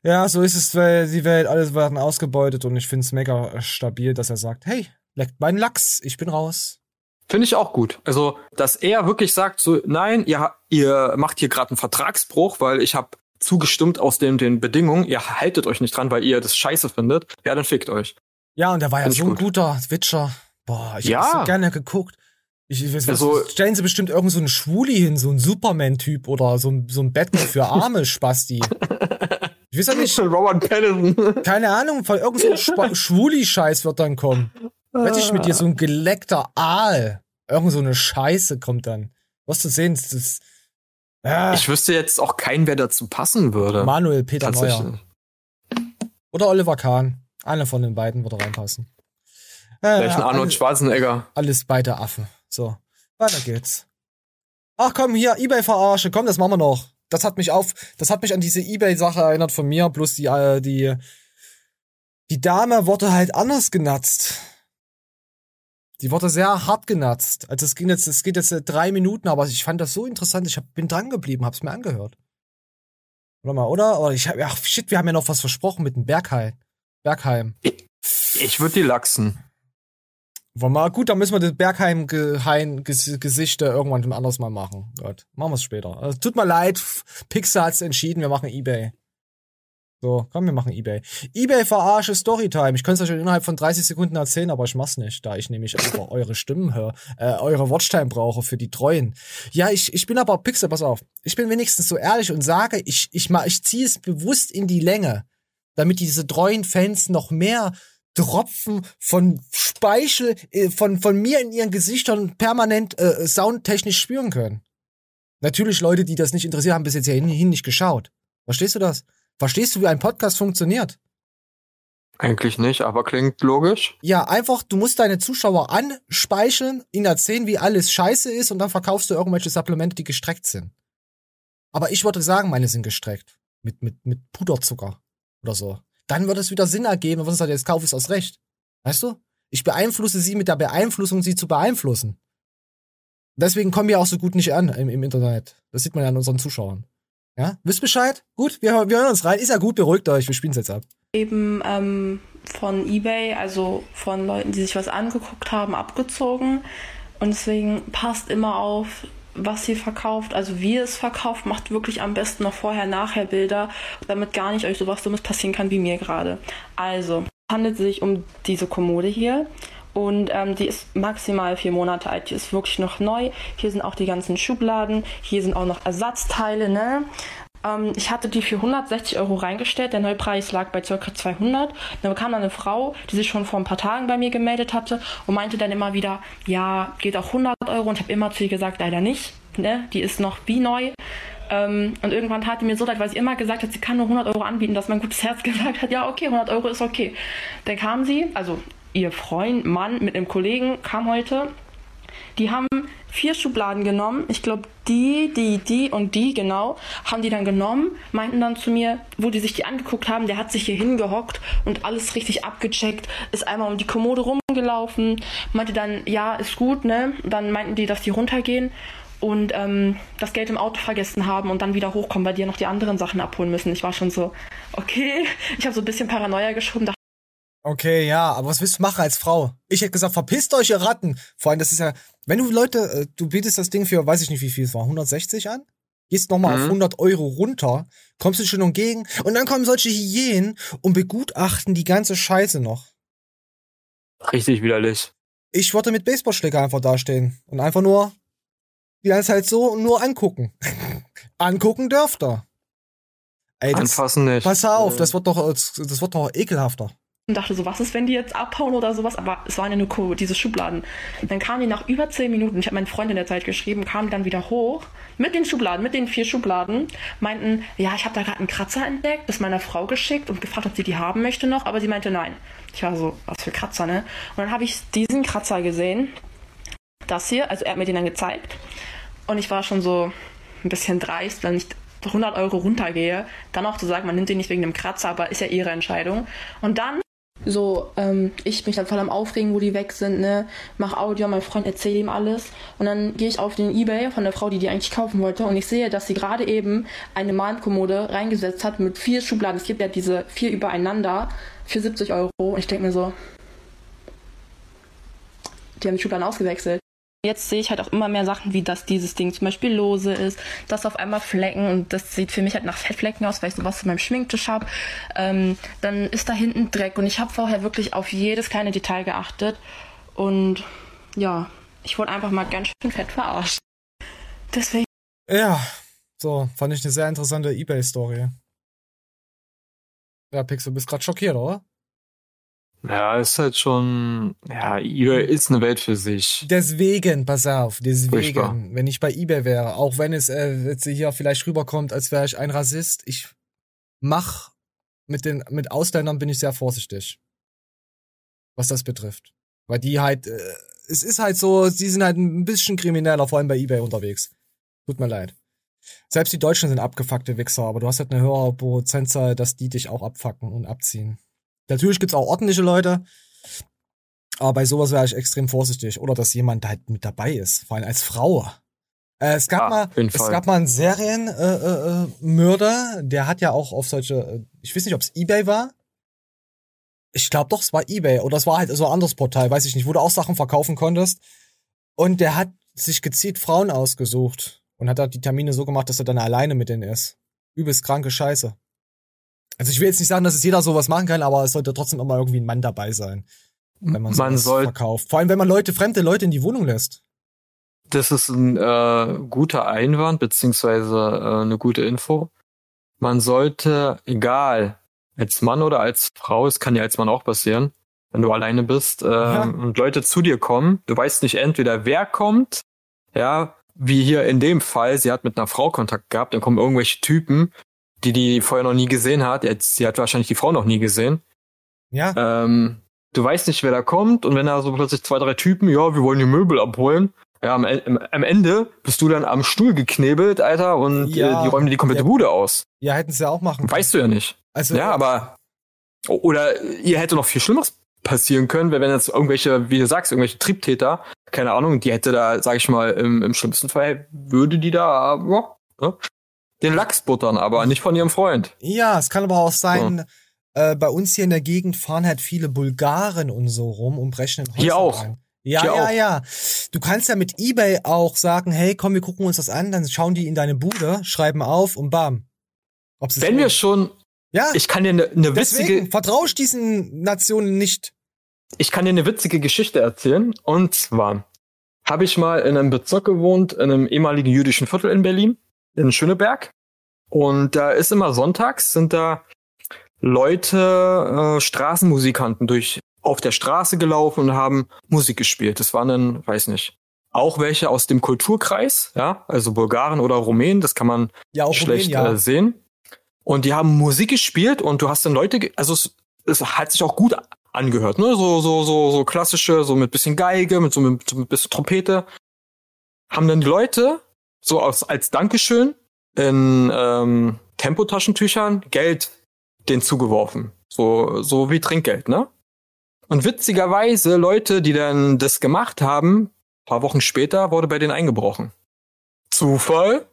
Ja, so ist es, weil die Welt, alles werden ausgebeutet und ich finde es mega stabil, dass er sagt, hey, leckt meinen Lachs, ich bin raus. Finde ich auch gut. Also, dass er wirklich sagt, so, nein, ihr, ihr macht hier gerade einen Vertragsbruch, weil ich habe zugestimmt aus den, den Bedingungen, ihr haltet euch nicht dran, weil ihr das scheiße findet, ja, dann fickt euch. Ja, und der war Find ja so ein guter Witcher. Boah, ich ja. hab so gerne geguckt. Ich, ich weiß, also, stellen sie bestimmt irgend so einen Schwuli hin, so ein Superman-Typ oder so ein, so ein Batman für arme Spasti. Ich weiß ja nicht. Robert Pattinson. Keine Ahnung, von irgend so Schwuli-Scheiß wird dann kommen. Weiß ich mit dir, so ein geleckter Aal. Irgend so eine Scheiße kommt dann. Was zu sehen, das ist, ja. Ich wüsste jetzt auch keinen, wer dazu passen würde. Manuel Peter Neuer. Oder Oliver Kahn. Einer von den beiden würde reinpassen. Vielleicht ein Arnold Schwarzenegger. Alles beide Affen. So, weiter geht's. Ach komm, hier, Ebay-Verarsche, komm, das machen wir noch. Das hat mich auf, das hat mich an diese Ebay-Sache erinnert von mir, plus die, äh, die, die Dame wurde halt anders genatzt. Die wurde sehr hart genatzt. Also es ging jetzt, es geht jetzt drei Minuten, aber ich fand das so interessant, ich hab, bin dran geblieben, hab's mir angehört. Oder mal, oder? Oder ich hab, ach shit, wir haben ja noch was versprochen mit dem Bergheim. Bergheim. Ich, ich würde die lachsen. Wollen wir, gut, dann müssen wir das Bergheim-Gesichter irgendwann anders mal machen. Gott, machen wir es später. Also, tut mir leid, Pixar hat's entschieden, wir machen Ebay. So, komm, wir machen Ebay. Ebay verarsche Storytime. Ich könnte es euch innerhalb von 30 Sekunden erzählen, aber ich mach's nicht, da ich nämlich einfach eure Stimmen höre, äh, eure Watchtime brauche für die Treuen. Ja, ich, ich bin aber Pixel, pass auf. Ich bin wenigstens so ehrlich und sage, ich, ich, ich, ich ziehe es bewusst in die Länge, damit diese treuen Fans noch mehr Tropfen von Speichel äh, von, von mir in ihren Gesichtern permanent äh, soundtechnisch spüren können. Natürlich Leute, die das nicht interessieren, haben bis jetzt hierhin nicht geschaut. Verstehst du das? Verstehst du, wie ein Podcast funktioniert? Eigentlich nicht, aber klingt logisch. Ja, einfach, du musst deine Zuschauer anspeicheln, ihnen erzählen, wie alles scheiße ist und dann verkaufst du irgendwelche Supplemente, die gestreckt sind. Aber ich würde sagen, meine sind gestreckt. Mit, mit, mit Puderzucker oder so dann wird es wieder Sinn ergeben, was ist halt jetzt Kauf ist aus Recht. Weißt du? Ich beeinflusse sie mit der Beeinflussung, sie zu beeinflussen. Deswegen kommen wir auch so gut nicht an im, im Internet. Das sieht man ja an unseren Zuschauern. Ja? Wisst Bescheid? Gut, wir, wir hören uns rein. Ist ja gut, beruhigt euch, wir spielen es jetzt ab. Eben ähm, von Ebay, also von Leuten, die sich was angeguckt haben, abgezogen. Und deswegen passt immer auf, was ihr verkauft, also wie ihr es verkauft, macht wirklich am besten noch vorher, nachher Bilder, damit gar nicht euch sowas Dummes passieren kann wie mir gerade. Also, es handelt sich um diese Kommode hier. Und ähm, die ist maximal vier Monate alt. Die ist wirklich noch neu. Hier sind auch die ganzen Schubladen. Hier sind auch noch Ersatzteile. Ne? Ähm, ich hatte die für 160 Euro reingestellt. Der Neupreis lag bei ca. 200. Dann kam dann eine Frau, die sich schon vor ein paar Tagen bei mir gemeldet hatte und meinte dann immer wieder, ja, geht auch 100 Euro. Und ich habe immer zu ihr gesagt, leider nicht. Ne? Die ist noch wie neu. Ähm, und irgendwann tat mir so leid, weil sie immer gesagt hat, sie kann nur 100 Euro anbieten, dass mein gutes Herz gesagt hat, ja, okay, 100 Euro ist okay. Dann kam sie, also ihr Freund, Mann mit einem Kollegen kam heute. Die haben vier Schubladen genommen. Ich glaube, die, die, die und die, genau, haben die dann genommen, meinten dann zu mir, wo die sich die angeguckt haben, der hat sich hier hingehockt und alles richtig abgecheckt, ist einmal um die Kommode rumgelaufen, meinte dann, ja, ist gut, ne? Dann meinten die, dass die runtergehen und ähm, das Geld im Auto vergessen haben und dann wieder hochkommen, weil die ja noch die anderen Sachen abholen müssen. Ich war schon so, okay, ich habe so ein bisschen Paranoia geschoben, Okay, ja, aber was willst du machen als Frau? Ich hätte gesagt, verpisst euch, ihr Ratten. Vor allem, das ist ja, wenn du Leute, äh, du bietest das Ding für, weiß ich nicht, wie viel es war, 160 an? Gehst nochmal mhm. auf 100 Euro runter, kommst du schon umgegen und dann kommen solche Hyänen und begutachten die ganze Scheiße noch. Richtig widerlich. Ich wollte mit Baseballschläger einfach dastehen und einfach nur die ganze Zeit so und nur angucken. angucken dürft ihr. Ey, das, Anfassen nicht. Pass auf, das wird doch, das wird doch ekelhafter und dachte so, was ist, wenn die jetzt abhauen oder sowas? Aber es waren ja nur diese Schubladen. Dann kamen die nach über zehn Minuten, ich habe meinen Freund in der Zeit geschrieben, kamen dann wieder hoch mit den Schubladen, mit den vier Schubladen, meinten, ja, ich habe da gerade einen Kratzer entdeckt, das meiner Frau geschickt und gefragt, ob sie die haben möchte noch, aber sie meinte nein. Ich war so, was für Kratzer, ne? Und dann habe ich diesen Kratzer gesehen, das hier, also er hat mir den dann gezeigt und ich war schon so ein bisschen dreist, wenn ich 100 Euro runtergehe, dann auch zu sagen, man nimmt den nicht wegen dem Kratzer, aber ist ja ihre Entscheidung. Und dann so, ähm, ich mich dann voll am Aufregen, wo die weg sind, ne? Mach Audio, mein Freund erzählt ihm alles. Und dann gehe ich auf den Ebay von der Frau, die die eigentlich kaufen wollte. Und ich sehe, dass sie gerade eben eine Malkommode reingesetzt hat mit vier Schubladen. Es gibt ja diese vier übereinander für 70 Euro. Und ich denke mir so, die haben die Schubladen ausgewechselt. Jetzt sehe ich halt auch immer mehr Sachen, wie dass dieses Ding zum Beispiel lose ist, dass auf einmal Flecken und das sieht für mich halt nach Fettflecken aus, weil ich sowas in meinem Schminktisch habe. Ähm, dann ist da hinten Dreck und ich habe vorher wirklich auf jedes kleine Detail geachtet und ja, ich wurde einfach mal ganz schön fett verarscht. Deswegen. Ja, so, fand ich eine sehr interessante Ebay-Story. Ja, Pixel, bist gerade schockiert, oder? Ja, ist halt schon, ja, eBay ist eine Welt für sich. Deswegen, pass auf, deswegen, Furchtbar. wenn ich bei eBay wäre, auch wenn es äh, jetzt hier vielleicht rüberkommt, als wäre ich ein Rassist, ich mach mit den, mit Ausländern bin ich sehr vorsichtig. Was das betrifft. Weil die halt, äh, es ist halt so, sie sind halt ein bisschen krimineller, vor allem bei eBay unterwegs. Tut mir leid. Selbst die Deutschen sind abgefuckte Wichser, aber du hast halt eine höhere Prozentzahl, dass die dich auch abfacken und abziehen. Natürlich gibt's auch ordentliche Leute, aber bei sowas wäre ich extrem vorsichtig. Oder dass jemand halt mit dabei ist, vor allem als Frau. Äh, es gab ja, mal, es Fall. gab mal einen Serienmörder, äh, äh, der hat ja auch auf solche, äh, ich weiß nicht, ob es eBay war. Ich glaube doch, es war eBay oder es war halt so ein anderes Portal, weiß ich nicht, wo du auch Sachen verkaufen konntest. Und der hat sich gezielt Frauen ausgesucht und hat da die Termine so gemacht, dass er dann alleine mit denen ist. Übelst kranke Scheiße. Also ich will jetzt nicht sagen, dass es jeder sowas machen kann, aber es sollte trotzdem immer irgendwie ein Mann dabei sein, wenn man, man sowas verkauft. Vor allem, wenn man Leute, fremde Leute in die Wohnung lässt. Das ist ein äh, guter Einwand, beziehungsweise äh, eine gute Info. Man sollte, egal, als Mann oder als Frau, es kann ja als Mann auch passieren, wenn du alleine bist äh, ja. und Leute zu dir kommen, du weißt nicht entweder wer kommt, ja, wie hier in dem Fall, sie hat mit einer Frau Kontakt gehabt, dann kommen irgendwelche Typen die die vorher noch nie gesehen hat. Jetzt, sie hat wahrscheinlich die Frau noch nie gesehen. Ja. Ähm, du weißt nicht, wer da kommt und wenn da so plötzlich zwei, drei Typen, ja, wir wollen die Möbel abholen. Ja, am, am Ende bist du dann am Stuhl geknebelt, Alter, und ja, die, die räumen dir die komplette ja, Bude aus. Ja, hätten sie ja auch machen können. Weißt du ja nicht. Also, ja, aber oder ihr hätte noch viel Schlimmeres passieren können, wenn jetzt irgendwelche, wie du sagst, irgendwelche Triebtäter, keine Ahnung, die hätte da, sag ich mal, im, im schlimmsten Fall würde die da, ja, ne, den Lachs buttern, aber nicht von ihrem Freund. Ja, es kann aber auch sein, ja. äh, bei uns hier in der Gegend fahren halt viele Bulgaren und so rum und brechen in Häuser Hier auch. Rein. Ja, Hier ja, auch. ja. Du kannst ja mit eBay auch sagen, hey, komm, wir gucken uns das an, dann schauen die in deine Bude, schreiben auf und bam. Ob sie es Wenn wir schon, ja, ich kann dir eine ne witzige, vertraue ich diesen Nationen nicht. ich kann dir eine witzige Geschichte erzählen. Und zwar habe ich mal in einem Bezirk gewohnt, in einem ehemaligen jüdischen Viertel in Berlin, in Schöneberg. Und da ist immer sonntags sind da Leute, äh, Straßenmusikanten durch auf der Straße gelaufen und haben Musik gespielt. Das waren dann, weiß nicht, auch welche aus dem Kulturkreis, ja, also Bulgaren oder Rumänen, das kann man Ja, auch schlecht Rumänen, ja. äh, sehen. Und die haben Musik gespielt und du hast dann Leute, also es, es hat sich auch gut angehört, ne? So, so, so, so klassische, so mit bisschen Geige, mit so mit, mit bisschen Trompete. Haben dann die Leute so aus, als Dankeschön in ähm, Tempotaschentüchern Geld den zugeworfen. So, so wie Trinkgeld, ne? Und witzigerweise, Leute, die dann das gemacht haben, paar Wochen später wurde bei denen eingebrochen. Zufall?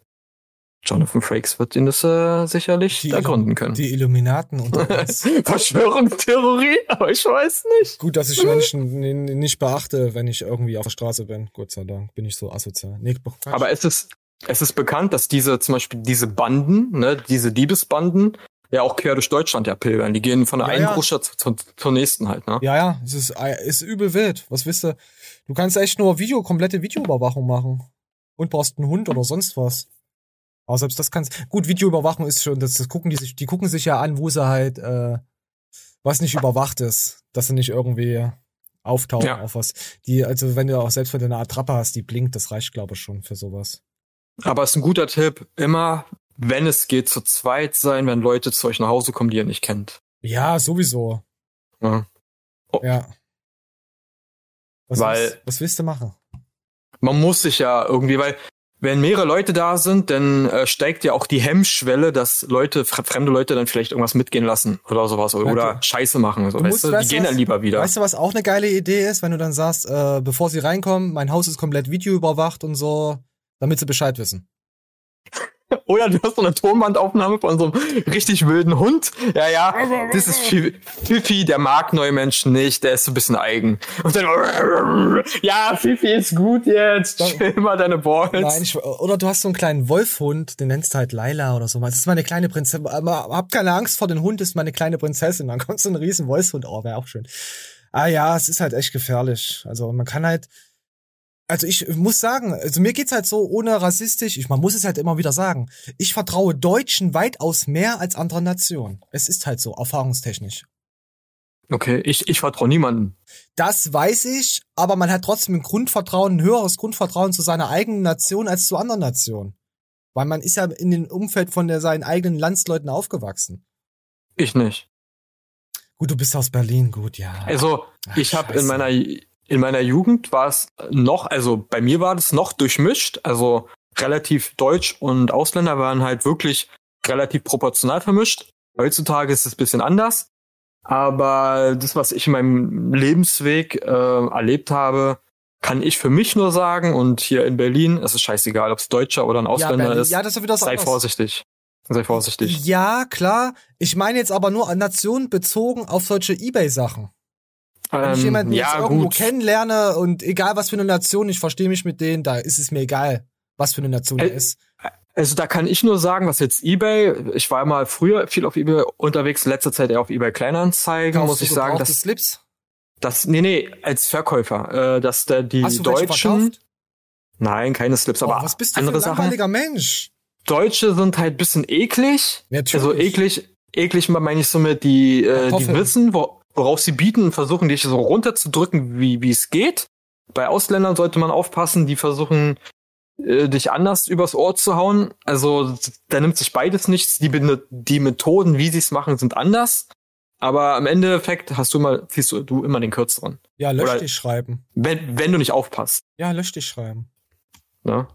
Jonathan Frakes wird ihnen das äh, sicherlich ergründen können. Die Illuminaten unter uns. Verschwörungstheorie, aber ich weiß nicht. Gut, dass ich Menschen nicht beachte, wenn ich irgendwie auf der Straße bin. Gott sei Dank bin ich so asozial. Nee. Aber es ist, es ist bekannt, dass diese, zum Beispiel diese Banden, ne, diese Diebesbanden, ja auch quer durch Deutschland ja pilgern. Die gehen von der Ja, einen ja. Großstadt zur, zur nächsten halt, ne? Ja, ja, es ist, ist übel wild. Was wisst du? Du kannst echt nur Video, komplette Videoüberwachung machen. Und brauchst einen Hund oder sonst was. Aber selbst das kannst. Gut, Videoüberwachung ist schon, das, das gucken die sich, die gucken sich ja an, wo sie halt, äh, was nicht überwacht ist. Dass sie nicht irgendwie auftauchen Ja. auf was. Die, also wenn du auch selbst wenn du eine Attrappe hast, die blinkt, das reicht, glaube ich, schon für sowas. Aber es ist ein guter Tipp, immer, wenn es geht, zu zweit sein, wenn Leute zu euch nach Hause kommen, die ihr nicht kennt. Ja, sowieso. Ja. Ja. Was, Weil- willst, was willst du machen? Man muss sich ja irgendwie, weil wenn mehrere Leute da sind, dann äh, steigt ja auch die Hemmschwelle, dass Leute, fre- fremde Leute dann vielleicht irgendwas mitgehen lassen oder sowas oder, oder Scheiße machen. So, Du weißt musst- du? Die weißt du gehen was- dann lieber wieder. Weißt du, was auch eine geile Idee ist, wenn du dann sagst, äh, bevor sie reinkommen, mein Haus ist komplett videoüberwacht und so, damit sie Bescheid wissen. Oder du hast so eine Tonbandaufnahme von so einem richtig wilden Hund. Ja, ja, das ist Fi- Fifi, der mag neue Menschen nicht, der ist so ein bisschen eigen. Und dann, ja, Fifi ist gut jetzt, chill mal deine Balls. Nein, ich, oder du hast so einen kleinen Wolfhund, den nennst du halt Laila oder so. Das ist meine kleine Prinzessin. Hab keine Angst vor den Hund, ist meine kleine Prinzessin. Dann kommt so ein riesen Wolfshund. Oh, wäre auch schön. Ah ja, es ist halt echt gefährlich. Also man kann halt, also ich muss sagen, also mir geht's halt so ohne rassistisch, ich, man muss es halt immer wieder sagen, ich vertraue Deutschen weitaus mehr als anderen Nationen. Es ist halt so, erfahrungstechnisch. Okay, ich, ich vertraue niemanden. Das weiß ich, aber man hat trotzdem ein Grundvertrauen, ein höheres Grundvertrauen zu seiner eigenen Nation als zu anderen Nationen. Weil man ist ja in dem Umfeld von der, seinen eigenen Landsleuten aufgewachsen. Ich nicht. Gut, du bist aus Berlin, gut, ja. Also, ich habe in meiner in meiner Jugend war es noch, also bei mir war das noch durchmischt, also relativ Deutsch und Ausländer waren halt wirklich relativ proportional vermischt. Heutzutage ist es ein bisschen anders, aber das, was ich in meinem Lebensweg äh, erlebt habe, kann ich für mich nur sagen und hier in Berlin, es ist scheißegal, ob es Deutscher oder ein Ausländer Berlin- ist. ja, das ist wieder sei anderes. vorsichtig. Sei vorsichtig. Ja, klar. Ich meine jetzt aber nur Nationen bezogen auf solche Ebay-Sachen. Wenn ich Ähm, jemanden jetzt ja, irgendwo gut. kennenlerne und egal was für eine Nation, ich verstehe mich mit denen, da ist es mir egal, was für eine Nation er Äh, ist. Also da kann ich nur sagen, was jetzt eBay, ich war mal früher viel auf eBay unterwegs, in letzter Zeit eher auf eBay Kleinanzeigen, Kaufst muss ich sagen, dass Slips? das nee, nee, als Verkäufer, äh, dass da die Hast du Deutschen? Nein, keine Slips, aber oh, was bist du andere für ein Sachen. langweiliger Mensch? Deutsche sind halt bisschen eklig. Natürlich. Also eklig, eklig meine ich so mit die äh, die wissen, wo, worauf sie bieten, und versuchen dich so runterzudrücken, wie wie es geht. Bei Ausländern sollte man aufpassen, die versuchen äh, dich anders übers Ohr zu hauen. Also da nimmt sich beides nichts. Die, die Methoden, wie sie es machen, sind anders. Aber im Endeffekt hast du immer, ziehst du, du immer den kürzeren. Ja, lösch Oder- dich schreiben. Wenn, wenn du nicht aufpasst. Ja, lösch dich schreiben. Ne?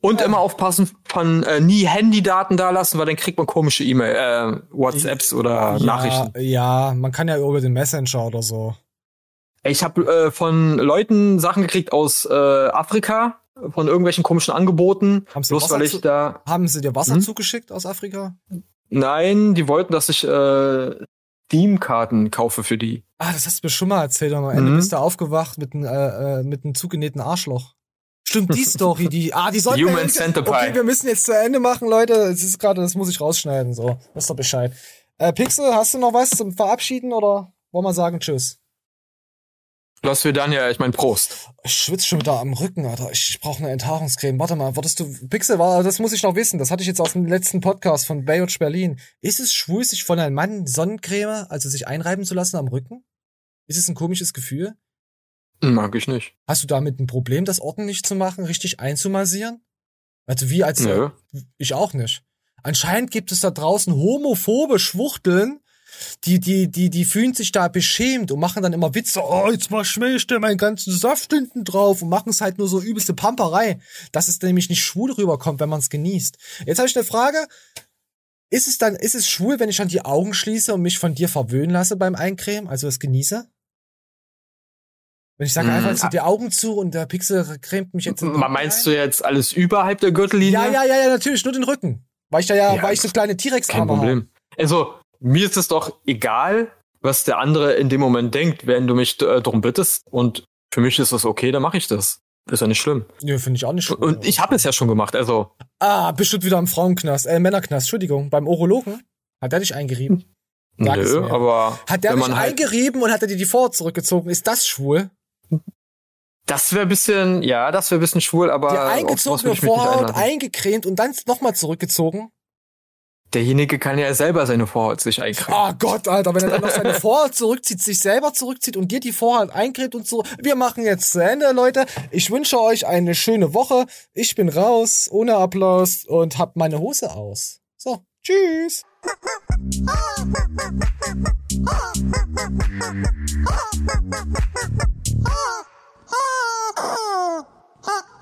Und immer aufpassen von äh, nie Handydaten da lassen, weil dann kriegt man komische E-Mail, äh, WhatsApps oder Nachrichten. Ja, man kann ja über den Messenger oder so. Ich habe äh, von Leuten Sachen gekriegt aus äh, Afrika, von irgendwelchen komischen Angeboten. Haben sie bloß Wasser weil ich da. Haben sie dir Wasser Hm? zugeschickt aus Afrika? Nein, die wollten, dass ich äh, Steam-Karten kaufe für die. Ah, das hast du mir schon mal erzählt. Am Ende Mhm. bist du aufgewacht mit einem äh, äh, mit einem zugenähten Arschloch. Stimmt, die Story, die, ah, die sollten wir Human Centipede. Okay, wir müssen jetzt zu Ende machen, Leute. Es ist gerade, das muss ich rausschneiden, so. Wisst ihr Bescheid. Äh, Pixel, hast du noch was zum Verabschieden oder wollen wir sagen Tschüss? Lass wir dann ja, ich mein Prost. Ich schwitze schon wieder am Rücken, Alter. Ich brauche eine Enthaarungscreme. Warte mal, wurdest du, Pixel, war, das muss ich noch wissen. Das hatte ich jetzt aus dem letzten Podcast von Baywatch Berlin. Ist es schwul, sich von einem Mann Sonnencreme, also sich einreiben zu lassen am Rücken? Ist es ein komisches Gefühl? Mag ich nicht. Hast du damit ein Problem, das ordentlich zu machen, richtig einzumassieren? Also wie als Nö. ich auch nicht. Anscheinend gibt es da draußen homophobe Schwuchteln, die die die die fühlen sich da beschämt und machen dann immer Witze. Oh, jetzt mal schmäh ich dir meinen ganzen Saft hinten drauf und machen es halt nur so übelste Pamperei, dass es nämlich nicht schwul rüberkommt, wenn man es genießt. Jetzt habe ich eine Frage. Ist es dann, ist es schwul, wenn ich dann die Augen schließe und mich von dir verwöhnen lasse beim Eincremen, also es genieße? Wenn ich sage Mm, einfach, zieh ah. die Augen zu und der Pixel cremt mich jetzt Meinst du jetzt alles überhalb der Gürtellinie? Ja, ja, ja, ja, natürlich, nur den Rücken. Weil ich da ja, Ja, weil ich so kleine T-Rex-Arme Kein Problem. Also, mir ist es doch egal, was der andere in dem Moment denkt, wenn du mich äh, darum bittest. Und für mich ist das okay, dann mache ich das. Ist ja nicht schlimm. Ja, finde ich auch nicht schlimm. Und ich habe es ja schon gemacht, also. Ah, bestimmt wieder im Frauenknast, äh, Männerknast, Entschuldigung, beim Urologen. Hat der dich eingerieben? Sag Nö, aber Hat der dich halt, eingerieben und hat er dir die Vorhaut zurückgezogen? Ist das schwul? Das wäre bisschen, ja, das wäre bisschen schwul, aber sowas eingezogene Vorhaut eingecremt und dann nochmal zurückgezogen? Derjenige kann ja selber seine Vorhaut sich eincremen. Oh Gott, Alter, wenn er dann noch seine Vorhaut zurückzieht, sich selber zurückzieht und dir die Vorhaut eincremt und so. Wir machen jetzt zu Ende, Leute. Ich wünsche euch eine schöne Woche. Ich bin raus, ohne Applaus und hab meine Hose aus. So, tschüss. oh, oh, oh, oh.